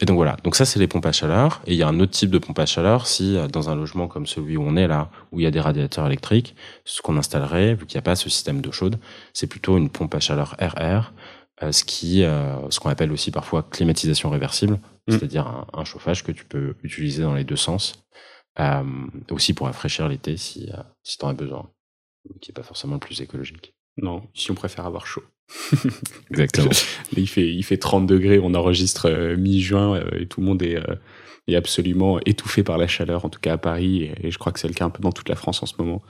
Et donc voilà, donc ça c'est les pompes à chaleur. Et il y a un autre type de pompe à chaleur si euh, dans un logement comme celui où on est là, où il y a des radiateurs électriques, ce qu'on installerait, vu qu'il n'y a pas ce système d'eau chaude, c'est plutôt une pompe à chaleur RR, euh, ce qui, euh, ce qu'on appelle aussi parfois climatisation réversible, mmh. c'est-à-dire un, chauffage que tu peux utiliser dans les deux sens, aussi pour rafraîchir l'été si, si tu en as besoin, qui n'est pas forcément le plus écologique. Non, si on préfère avoir chaud. Exactement. il, fait, il fait 30 degrés, on enregistre euh, mi-juin euh, et tout le monde est, euh, est, absolument étouffé par la chaleur, en tout cas à Paris, et, je crois que c'est le cas un peu dans toute la France en ce moment.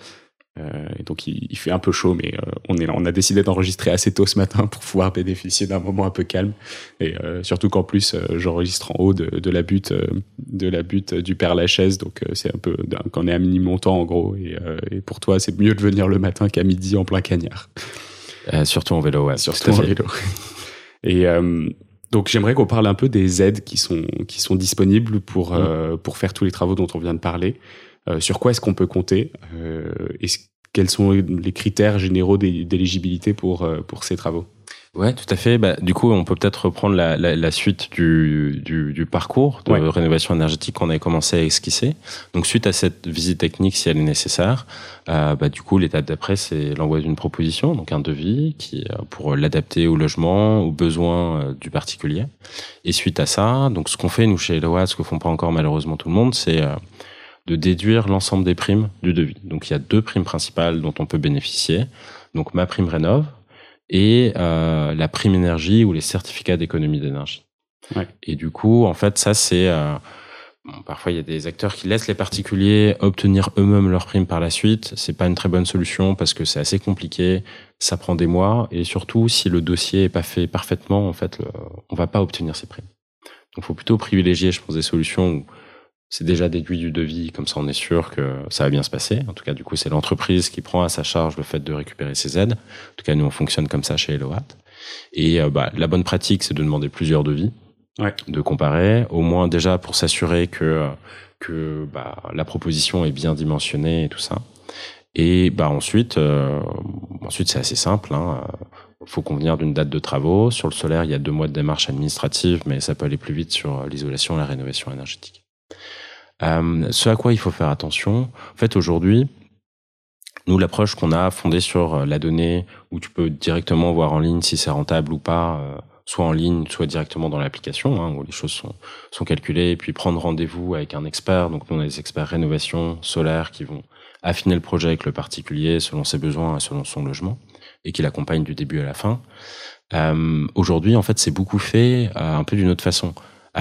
Et donc il, fait un peu chaud, mais on, est là, on a décidé d'enregistrer assez tôt ce matin pour pouvoir bénéficier d'un moment un peu calme. Et surtout qu'en plus, j'enregistre en haut de, la butte, de la butte du Père Lachaise, donc c'est un peu quand on est à mini-montant en gros. Et, et pour toi, c'est mieux de venir le matin qu'à midi en plein cagnard. Euh, surtout en vélo, ouais. Surtout en vélo. Et euh, donc j'aimerais qu'on parle un peu des aides qui sont, qui sont disponibles pour, mm. euh, pour faire tous les travaux dont on vient de parler. Sur quoi est-ce qu'on peut compter et Quels sont les critères généraux d'éligibilité pour, pour ces travaux? Ouais, tout à fait. Bah, du coup, on peut peut-être reprendre la, la, la suite du, du, du, parcours de rénovation énergétique qu'on avait commencé à esquisser. Donc, suite à cette visite technique, si elle est nécessaire, euh, bah, du coup, l'étape d'après, c'est l'envoi d'une proposition, donc un devis, qui euh, pour l'adapter au logement, aux besoins euh, du particulier. Et suite à ça, donc ce qu'on fait nous chez Eloa, ce que font pas encore malheureusement tout le monde, c'est euh, de déduire l'ensemble des primes du devis. Donc, il y a deux primes principales dont on peut bénéficier. Donc, ma prime rénov, et euh, la prime énergie ou les certificats d'économie d'énergie. Ouais. Et du coup, en fait, ça c'est euh, bon, parfois il y a des acteurs qui laissent les particuliers obtenir eux-mêmes leur prime par la suite. C'est pas une très bonne solution parce que c'est assez compliqué, ça prend des mois et surtout si le dossier est pas fait parfaitement, en fait, le, on va pas obtenir ces primes. Donc, faut plutôt privilégier, je pense, des solutions où c'est déjà déduit du devis, comme ça on est sûr que ça va bien se passer. En tout cas, du coup, c'est l'entreprise qui prend à sa charge le fait de récupérer ses aides. En tout cas, nous, on fonctionne comme ça chez Eloat. Et euh, bah, la bonne pratique, c'est de demander plusieurs devis, ouais. de comparer, au moins déjà pour s'assurer que, que bah, la proposition est bien dimensionnée et tout ça. Et bah, ensuite, euh, ensuite c'est assez simple. Hein. faut convenir d'une date de travaux. Sur le solaire, il y a deux mois de démarche administrative, mais ça peut aller plus vite sur l'isolation et la rénovation énergétique. Euh, ce à quoi il faut faire attention, en fait, aujourd'hui, nous, l'approche qu'on a fondée sur euh, la donnée, où tu peux directement voir en ligne si c'est rentable ou pas, euh, soit en ligne, soit directement dans l'application, hein, où les choses sont, calculées, et puis prendre rendez-vous avec un expert. Donc, nous, on a des experts rénovation solaire qui vont affiner le projet avec le particulier selon ses besoins et selon son logement, et qui l'accompagnent du début à la fin. Aujourd'hui, en fait, c'est beaucoup fait un peu d'une autre façon,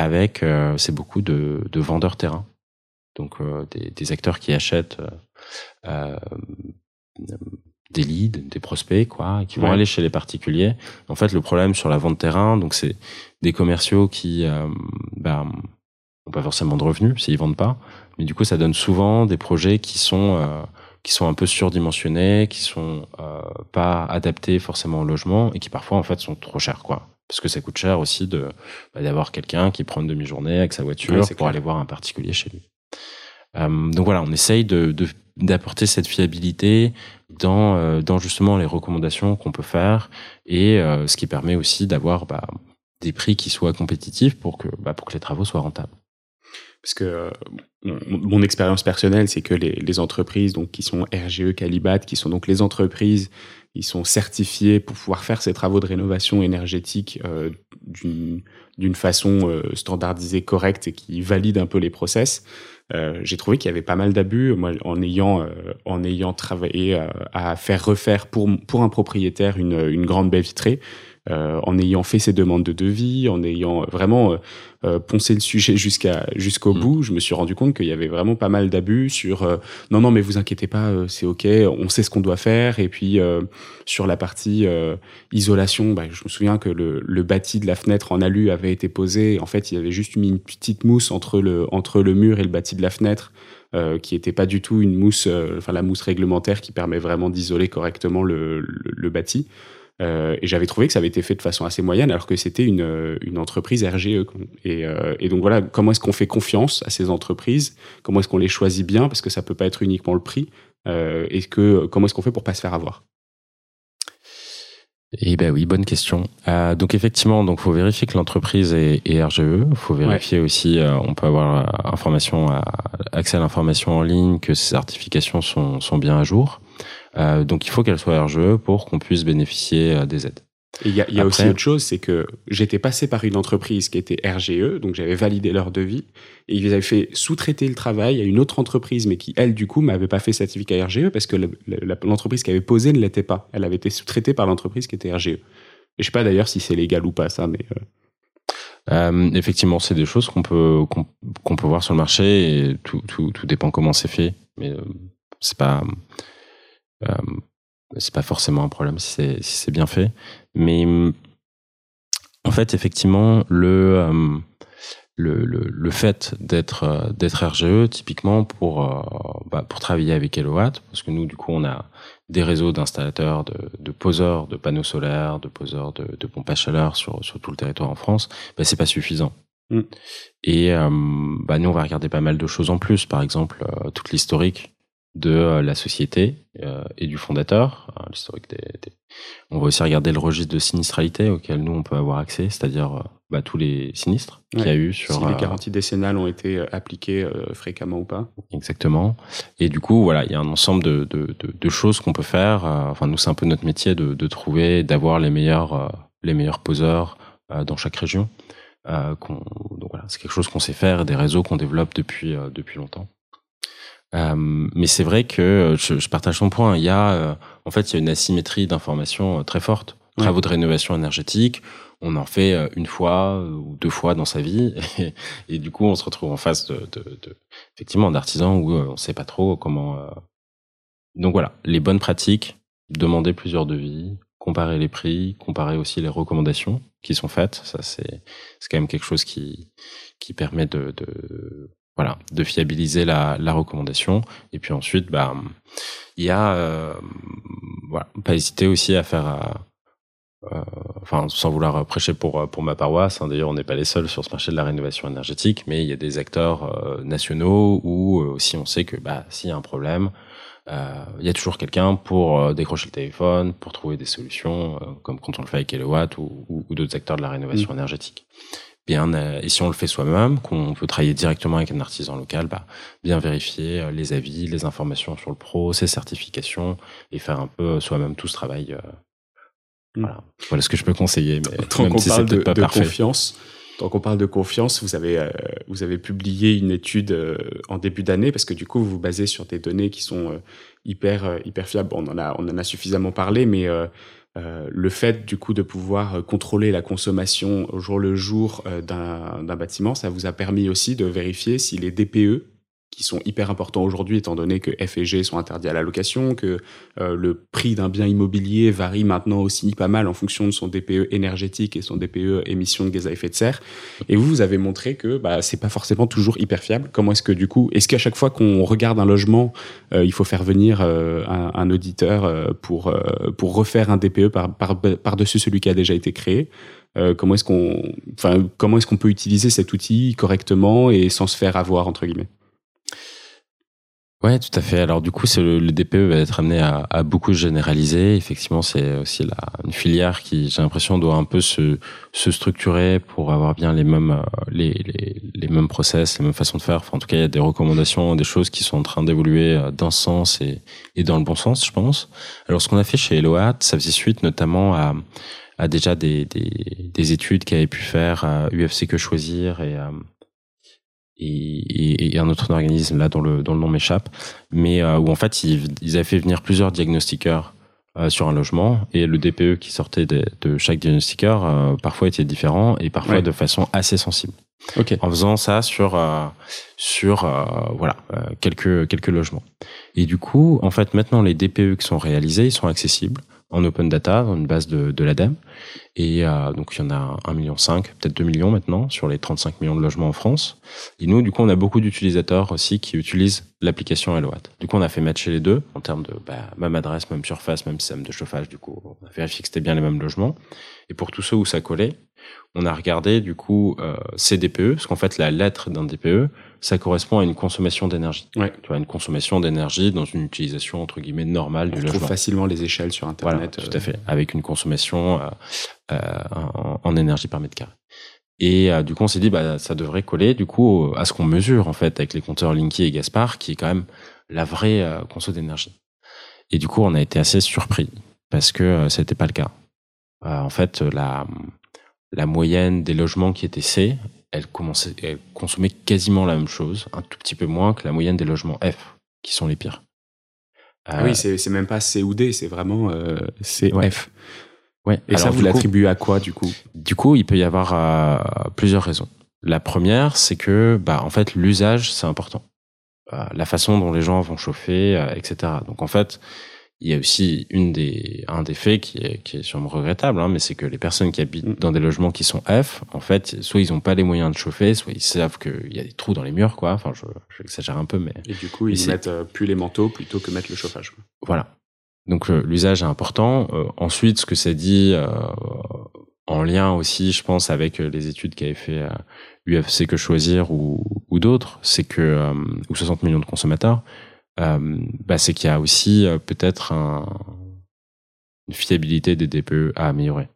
avec c'est beaucoup de, de vendeurs terrain donc euh, des, des, acteurs qui achètent euh, euh, des leads, des prospects, quoi, qui vont aller chez les particuliers. En fait, le problème sur la vente terrain, donc c'est des commerciaux qui euh, bah, ont pas forcément de revenus s'ils vendent pas, mais du coup, ça donne souvent des projets qui sont euh, qui sont un peu surdimensionnés, qui sont euh, pas adaptés forcément au logement et qui parfois en fait sont trop chers, quoi. Parce que ça coûte cher aussi de bah, d'avoir quelqu'un qui prend une demi-journée avec sa voiture pour aller voir un particulier chez lui. Euh, donc voilà, on essaye de, d'apporter cette fiabilité dans, euh, dans justement les recommandations qu'on peut faire et euh, ce qui permet aussi d'avoir bah, des prix qui soient compétitifs pour que, bah, pour que les travaux soient rentables. Parce que mon, expérience personnelle, c'est que les, les, entreprises donc, qui sont RGE Calibat, qui sont donc les entreprises qui sont certifiées pour pouvoir faire ces travaux de rénovation énergétique euh, d'une façon standardisée, correcte et qui valident un peu les process, euh, j'ai trouvé qu'il y avait pas mal d'abus. Moi, en ayant euh, en ayant travaillé euh, à faire refaire pour pour un propriétaire une, une grande baie vitrée, euh, en ayant fait ces demandes de devis, en ayant vraiment euh, euh, poncé le sujet jusqu'à jusqu'au mm. bout, je me suis rendu compte qu'il y avait vraiment pas mal d'abus sur non non mais vous inquiétez pas, c'est ok, on sait ce qu'on doit faire et puis sur la partie isolation, bah, je me souviens que le, le bâti de la fenêtre en alu avait été posé, en fait il y avait juste mis une petite mousse entre le entre le mur et le bâti de la fenêtre. Euh, qui était pas du tout une mousse, enfin la mousse réglementaire qui permet vraiment d'isoler correctement le, le, le bâti. Et j'avais trouvé que ça avait été fait de façon assez moyenne, alors que c'était une, une entreprise RGE. Et, et donc voilà, comment est-ce qu'on fait confiance à ces entreprises? Comment est-ce qu'on les choisit bien? Parce que ça peut pas être uniquement le prix. et que comment est-ce qu'on fait pour pas se faire avoir? Eh ben oui, bonne question. Euh, donc effectivement, donc faut vérifier que l'entreprise est, est, RGE. Faut vérifier aussi, euh, on peut avoir euh, information, accès à l'information en ligne, que ces certifications sont, sont bien à jour. Euh, donc il faut qu'elles soient RGE pour qu'on puisse bénéficier euh, des aides. Il y a, y a aussi autre chose, c'est que j'étais passé par une entreprise qui était RGE, donc j'avais validé leur devis, et ils avaient fait sous-traiter le travail à une autre entreprise, mais qui, elle, du coup, m'avait pas fait certificat RGE parce que l'entreprise qui avait posé ne l'était pas. Elle avait été sous-traitée par l'entreprise qui était RGE. Et je sais pas d'ailleurs si c'est légal ou pas, ça, mais... Euh... Euh, effectivement, c'est des choses qu'on peut qu'on peut voir sur le marché et tout, tout, tout dépend comment c'est fait, mais euh, c'est pas c'est pas forcément un problème si c'est si bien fait. Mais en fait, effectivement, le euh, le, le, le, fait d'être euh, d'être RGE typiquement pour euh, bah, pour travailler avec Eloat parce que nous du coup on a des réseaux d'installateurs de, de, poseurs de panneaux solaires de poseurs de, de pompes à chaleur sur sur tout le territoire en France bah, c'est pas suffisant mm. et bah, nous on va regarder pas mal de choses en plus par exemple toute l'historique de euh, la société euh, et du fondateur, hein, l'historique des, On va aussi regarder le registre de sinistralité auquel nous on peut avoir accès, c'est-à-dire euh, bah, tous les sinistres qu'il y a eu sur. Si les garanties décennales ont été appliquées fréquemment ou pas. Exactement. Et du coup, voilà, il y a un ensemble de, de, de, de choses qu'on peut faire. enfin, nous c'est un peu notre métier de, de trouver, d'avoir les meilleurs les meilleurs poseurs dans chaque région. donc voilà, c'est quelque chose qu'on sait faire, des réseaux qu'on développe depuis depuis longtemps. Euh, mais c'est vrai que euh, je, je, partage ton point. Il y a, euh, en fait, il y a une asymétrie d'information très forte. Travaux de rénovation énergétique, on en fait une fois ou deux fois dans sa vie, et, et du coup, on se retrouve en face de, de, de effectivement, d'artisans où on sait pas trop comment. Donc voilà, les bonnes pratiques, demander plusieurs devis, comparer les prix, comparer aussi les recommandations qui sont faites. Ça, c'est c'est quand même quelque chose qui qui permet de, de voilà, de fiabiliser la, la recommandation. Et puis ensuite, bah, il y a, euh, voilà, pas hésiter aussi à faire, euh, euh, enfin, sans vouloir prêcher pour pour ma paroisse. Hein, D'ailleurs, on n'est pas les seuls sur ce marché de la rénovation énergétique, mais il y a des acteurs nationaux où aussi on sait que bah, s'il y a un problème, il y a toujours quelqu'un pour décrocher le téléphone, pour trouver des solutions, comme quand on le fait avec Elowatt ou, ou, ou d'autres acteurs de la rénovation mmh. énergétique bien euh, et si on le fait soi-même, qu'on peut travailler directement avec un artisan local, bah, bien vérifier euh, les avis, les informations sur le pro, ses certifications et faire un peu euh, soi-même tout ce travail. Mm. Voilà. voilà ce que je peux conseiller, mais tant qu'on parle de, de confiance. Tant qu'on parle de confiance, vous avez vous avez publié une étude en début d'année parce que du coup vous vous basez sur des données qui sont hyper hyper fiables. on en a on en a suffisamment parlé, mais euh, le fait du coup de pouvoir euh, contrôler la consommation au jour le jour euh, d'un bâtiment, ça vous a permis aussi de vérifier si les DPE qui sont hyper importants aujourd'hui, étant donné que F et G sont interdits à la location, que euh, le prix d'un bien immobilier varie maintenant aussi pas mal en fonction de son DPE énergétique et son DPE émission de gaz à effet de serre. Et vous, vous avez montré que bah, c'est pas forcément toujours hyper fiable. Comment est-ce que du coup, est-ce qu'à chaque fois qu'on regarde un logement, euh, il faut faire venir euh, un, auditeur pour pour refaire un DPE par par par dessus celui qui a déjà été créé comment est-ce qu'on, enfin, comment est-ce qu'on peut utiliser cet outil correctement et sans se faire avoir entre guillemets? Ouais, tout à fait. Alors du coup, c'est le, DPE va être amené à, à beaucoup se généraliser. Effectivement, c'est aussi la, une filière qui, j'ai l'impression, doit un peu se, se structurer pour avoir bien les mêmes euh, les, les, les, mêmes process, les mêmes façons de faire. Enfin, en tout cas, il y a des recommandations, des choses qui sont en train d'évoluer euh, dans ce sens et, et dans le bon sens, je pense. Alors, ce qu'on a fait chez Eloat, ça faisait suite notamment à, à déjà des, des, des études qu'avait pu faire à UFC Que Choisir et à et, et, un autre organisme là dont le, dont le nom m'échappe, mais euh, où en fait ils, ils, avaient fait venir plusieurs diagnostiqueurs euh, sur un logement et le DPE qui sortait de, de chaque diagnostiqueur euh, parfois était différent et parfois de façon assez sensible. Okay. En faisant ça sur euh, sur voilà quelques quelques logements. Et du coup, en fait, maintenant les DPE qui sont réalisés, ils sont accessibles. En open data dans une base de, de l'ADEME. Et euh, donc il y en a 1,5 million, peut-être 2 millions maintenant sur les 35 millions de logements en France. Et nous, du coup, on a beaucoup d'utilisateurs aussi qui utilisent l'application Helloat. Du coup, on a fait matcher les deux en termes de bah, même adresse, même surface, même système de chauffage. Du coup, on a vérifié que c'était bien les mêmes logements. Et pour tous ceux où ça collait, on a regardé du coup euh, ces DPE, parce qu'en fait la lettre d'un DPE, ça correspond à une consommation d'énergie. Ouais. Tu vois, une consommation d'énergie dans une utilisation entre guillemets normale On du trouve logement. facilement les échelles sur Voilà, Internet. tout euh, à fait, avec une consommation euh, euh, en, en énergie par mètre carré. Et du coup, on s'est dit, bah, ça devrait coller du coup à ce qu'on mesure en fait avec les compteurs Linky et Gaspard, qui est quand même la vraie conso d'énergie. Et du coup, on a été assez surpris parce que euh, c'était pas le cas. En fait, la la moyenne des logements qui étaient C, elle commençait, elle consommait quasiment la même chose, un tout petit peu moins que la moyenne des logements F, qui sont les pires. Ah Euh, oui, c'est même pas C ou D, c'est vraiment euh, CF. Ouais. Ouais. Et ça, vous l'attribuez à quoi du coup? Du coup, il peut y avoir euh, plusieurs raisons. La première, c'est que, bah, en fait, l'usage, c'est important. Euh, la façon dont les gens vont chauffer, euh, etc. Donc, en fait, il y a aussi une des, un des faits qui est, qui est sûrement regrettable, hein, mais c'est que les personnes qui habitent Mm. dans des logements qui sont F, en fait, soit ils n'ont pas les moyens de chauffer, soit ils savent qu'il y a des trous dans les murs, quoi. Enfin, je, j'exagère un peu, mais Et du coup, ils mettent euh, plus les manteaux plutôt que mettre le chauffage. quoi. Voilà. Donc le- l'usage est important. Euh, ensuite, ce que ça dit euh, en lien aussi, je pense, avec euh, les études qu'avait fait euh, UFC que choisir ou, ou d'autres, c'est que euh, ou 60 millions de consommateurs, euh, bah, c'est qu'il y a aussi euh, peut-être un, une fiabilité des DPE à améliorer.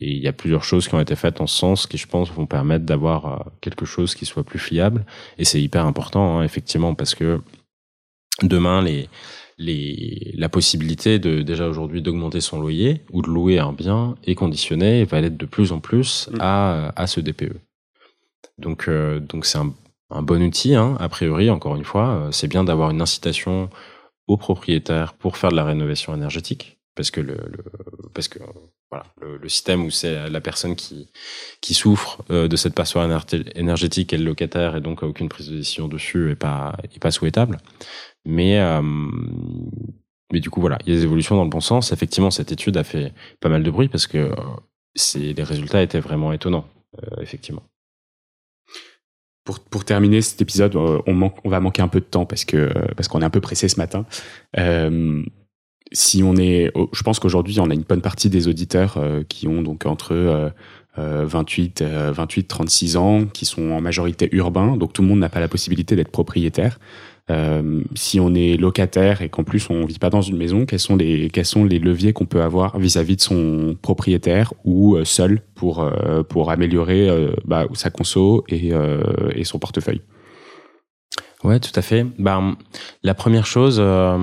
Et il y a plusieurs choses qui ont été faites en ce sens qui, je pense, vont permettre d'avoir euh, quelque chose qui soit plus fiable. Et c'est hyper important, hein, effectivement, parce que demain, les, les, la possibilité de déjà aujourd'hui d'augmenter son loyer ou de louer un bien est conditionnée et va l'être de plus en plus Mm. à, à ce DPE. Donc, euh, donc c'est un, un bon outil, hein, a priori, encore une fois. Euh, C'est bien d'avoir une incitation aux propriétaires pour faire de la rénovation énergétique, parce que le, parce que voilà, le, système où c'est la personne qui qui souffre euh, de cette passoire éner- énergétique est le locataire et donc aucune prise de décision dessus est pas pas souhaitable. Mais euh, mais du coup voilà, il y a des évolutions dans le bon sens. Effectivement, cette étude a fait pas mal de bruit parce que les résultats étaient vraiment étonnants, effectivement. Pour, pour terminer cet épisode, euh, on, manque, on va manquer un peu de temps parce que parce qu'on est un peu pressé ce matin. Euh, si on est, je pense qu'aujourd'hui, on a une bonne partie des auditeurs euh, qui ont donc entre euh, euh, 28, euh, 28, 36 ans, qui sont en majorité urbains, donc tout le monde n'a pas la possibilité d'être propriétaire. Euh, si on est locataire et qu'en plus on vit pas dans une maison, quels sont les quels sont les leviers qu'on peut avoir vis-à-vis de son propriétaire ou euh, seul pour euh, pour améliorer bah, sa conso et euh, et son portefeuille? Ouais, tout à fait. Ben, la première chose, euh,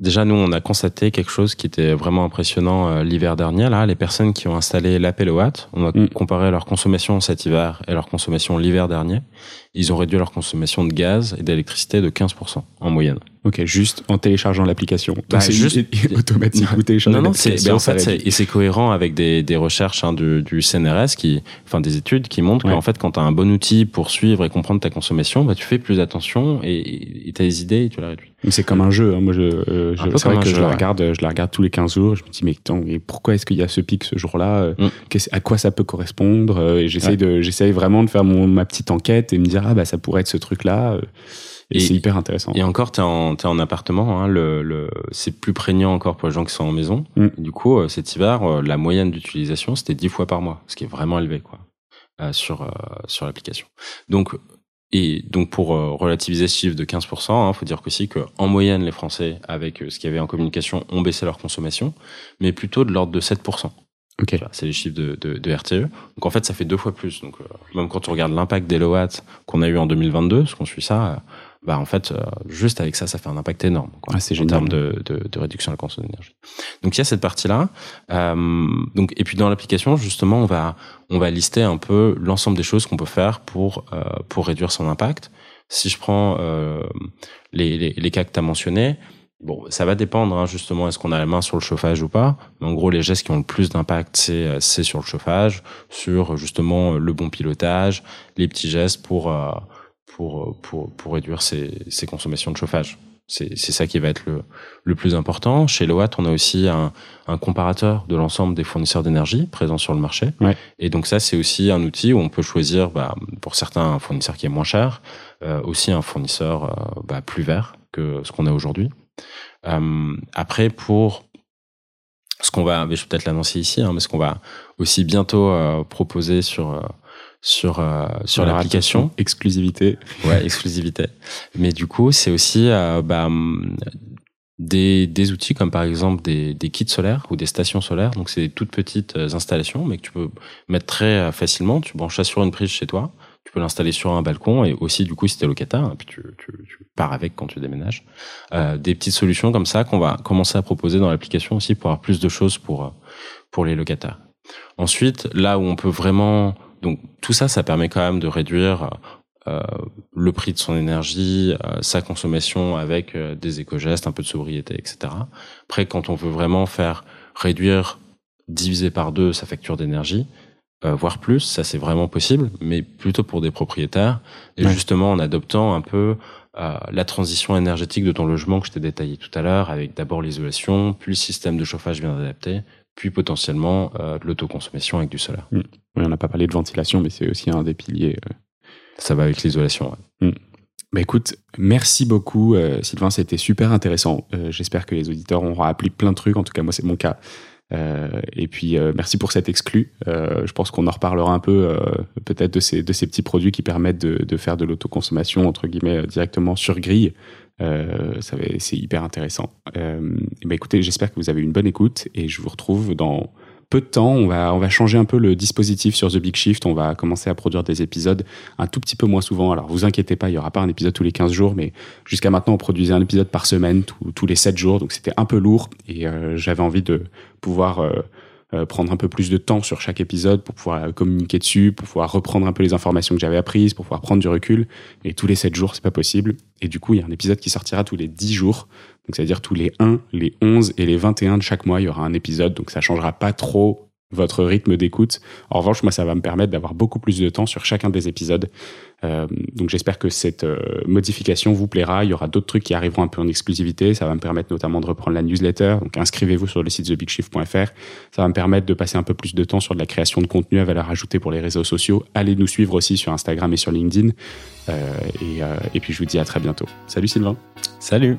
déjà nous, on a constaté quelque chose qui était vraiment impressionnant euh, l'hiver dernier. Là, les personnes qui ont installé l'Apple Watt, on a Mm. comparé leur consommation cet hiver et leur consommation l'hiver dernier. Ils ont réduit leur consommation de gaz et d'électricité de 15% en moyenne. Ok, juste en téléchargeant l'application. Donc Bah, c'est juste- automatique. Téléchargez Non, non, c'est, ben, en fait, et c'est cohérent avec des, des recherches hein, du, du CNRS qui, enfin, des études qui montrent Ouais. qu'en fait, quand tu as un bon outil pour suivre et comprendre ta consommation, bah, tu fais plus attention et tu as des idées et tu la réduis. C'est comme un jeu. hein. Moi, je, euh, c'est vrai comme que je la ouais. regarde, je la regarde tous les 15 jours. Je me dis mais, attends, mais pourquoi est-ce qu'il y a ce pic ce jour-là Euh, Mm. À quoi ça peut correspondre Euh, Et j'essaye Ouais. de, j'essaye vraiment de faire mon, ma petite enquête et me dire ah bah ça pourrait être ce truc-là. euh, Et, Et- c'est hyper intéressant. Et encore, en, t'es en appartement, hein, le, le, c'est plus prégnant encore pour les gens qui sont en maison. Mm. Du coup, euh, cet hiver, euh, la moyenne d'utilisation, c'était 10 fois par mois, ce qui est vraiment élevé, quoi, euh, sur, euh, sur l'application. Donc, et donc pour euh, relativiser ce chiffre de 15%, il faut dire aussi qu'en moyenne, les Français, avec euh, ce qu'il y avait en communication, ont baissé leur consommation, mais plutôt de l'ordre de 7%. Ok. Tu vois, C'est les chiffres de, de, de RTE. Donc en fait, ça fait deux fois plus. Donc euh, même quand on regarde l'impact des Lowatt qu'on a eu en 2022, parce qu'on suit ça, euh, bah en fait, euh, juste avec ça, ça fait un impact énorme. Quoi, Ah, c'est en termes de, de, de réduction de la consommation d'énergie. Donc il y a cette partie-là. Euh, donc et puis dans l'application, justement, on va on va lister un peu l'ensemble des choses qu'on peut faire pour euh, pour réduire son impact. Si je prends euh, les, les, les cas que tu as mentionnés, Bon, ça va dépendre hein, justement, est-ce qu'on a la main sur le chauffage ou pas. Mais en gros, les gestes qui ont le plus d'impact, c'est euh, c'est sur le chauffage, sur justement le bon pilotage, les petits gestes pour euh, pour pour pour réduire ses, ses consommations de chauffage. C'est ça qui va être le, le plus important. Chez Loat, on a aussi un, un comparateur de l'ensemble des fournisseurs d'énergie présents sur le marché. Ouais. Et donc ça, c'est aussi un outil où on peut choisir, bah, pour certains, un fournisseur qui est moins cher, euh, aussi un fournisseur euh, bah, plus vert que ce qu'on a aujourd'hui. Euh, après, pour ce qu'on va, je vais peut-être l'annoncer ici, hein, mais ce qu'on va aussi bientôt euh, proposer sur euh, sur euh, sur attention, Exclusivité. Ouais, exclusivité. Mais du coup, c'est aussi euh, bah, hum, des, des outils comme par exemple des, des kits solaires ou des stations solaires. Donc, c'est des toutes petites euh, installations, mais que tu peux mettre très euh, facilement. Tu branches ça sur une prise chez toi. Tu peux l'installer sur un balcon et aussi, du coup, si t'es locataire, hein, puis tu, tu, tu pars avec quand tu déménages. Euh, des petites solutions comme ça qu'on va commencer à proposer dans l'application aussi pour avoir plus de choses pour, pour les locataires. Ensuite, là où on peut vraiment donc tout ça, ça permet quand même de réduire euh, le prix de son énergie, euh, sa consommation avec euh, des éco-gestes, un peu de sobriété, etc. Après, quand on veut vraiment faire réduire, diviser par deux sa facture d'énergie, euh, voire plus, ça c'est vraiment possible, mais plutôt pour des propriétaires, et Ouais. justement en adoptant un peu euh, la transition énergétique de ton logement que je t'ai détaillé tout à l'heure, avec d'abord l'isolation, puis le système de chauffage bien adapté, puis potentiellement euh, de l'autoconsommation avec du solaire. Oui, on n'a pas parlé de ventilation, mais c'est aussi un des piliers. euh. Ça va avec l'isolation. ouais. Bah écoute, merci beaucoup euh, Sylvain, c'était super intéressant. Euh, J'espère que les auditeurs auront appris plein de trucs, en tout cas moi c'est mon cas. Euh, et puis euh, merci pour cet exclu. Euh, je pense qu'on en reparlera un peu euh, peut-être de ces, de ces petits produits qui permettent de, de faire de l'autoconsommation entre guillemets euh, directement sur grille. Euh, c'est hyper intéressant. Euh, bah écoutez, j'espère que vous avez une bonne écoute et je vous retrouve dans peu de temps. On va, on va changer un peu le dispositif sur The Big Shift. On va commencer à produire des épisodes un tout petit peu moins souvent. Alors vous inquiétez pas, il y aura pas un épisode tous les 15 jours, mais jusqu'à maintenant on produisait un épisode par semaine, tous- les 7 jours, donc c'était un peu lourd et euh, j'avais envie de pouvoir euh, prendre un peu plus de temps sur chaque épisode pour pouvoir euh, communiquer dessus, pour pouvoir reprendre un peu les informations que j'avais apprises, pour pouvoir prendre du recul. Et tous les 7 jours, c'est pas possible. Et du coup, il y a un épisode qui sortira tous les 10 jours. Donc, c'est-à-dire tous les 1, les 11 et les 21 de chaque mois, il y aura un épisode. Donc, ça changera pas trop votre rythme d'écoute. En revanche, moi, ça va me permettre d'avoir beaucoup plus de temps sur chacun des épisodes. Euh, donc, j'espère que cette euh, modification vous plaira. Il y aura d'autres trucs qui arriveront un peu en exclusivité. Ça va me permettre notamment de reprendre la newsletter. Donc, inscrivez-vous sur le site thebigshift.fr. Ça va me permettre de passer un peu plus de temps sur de la création de contenu à valeur ajoutée pour les réseaux sociaux. Allez nous suivre aussi sur Instagram et sur LinkedIn. Euh, et, et puis, je vous dis à très bientôt. Salut Sylvain. Salut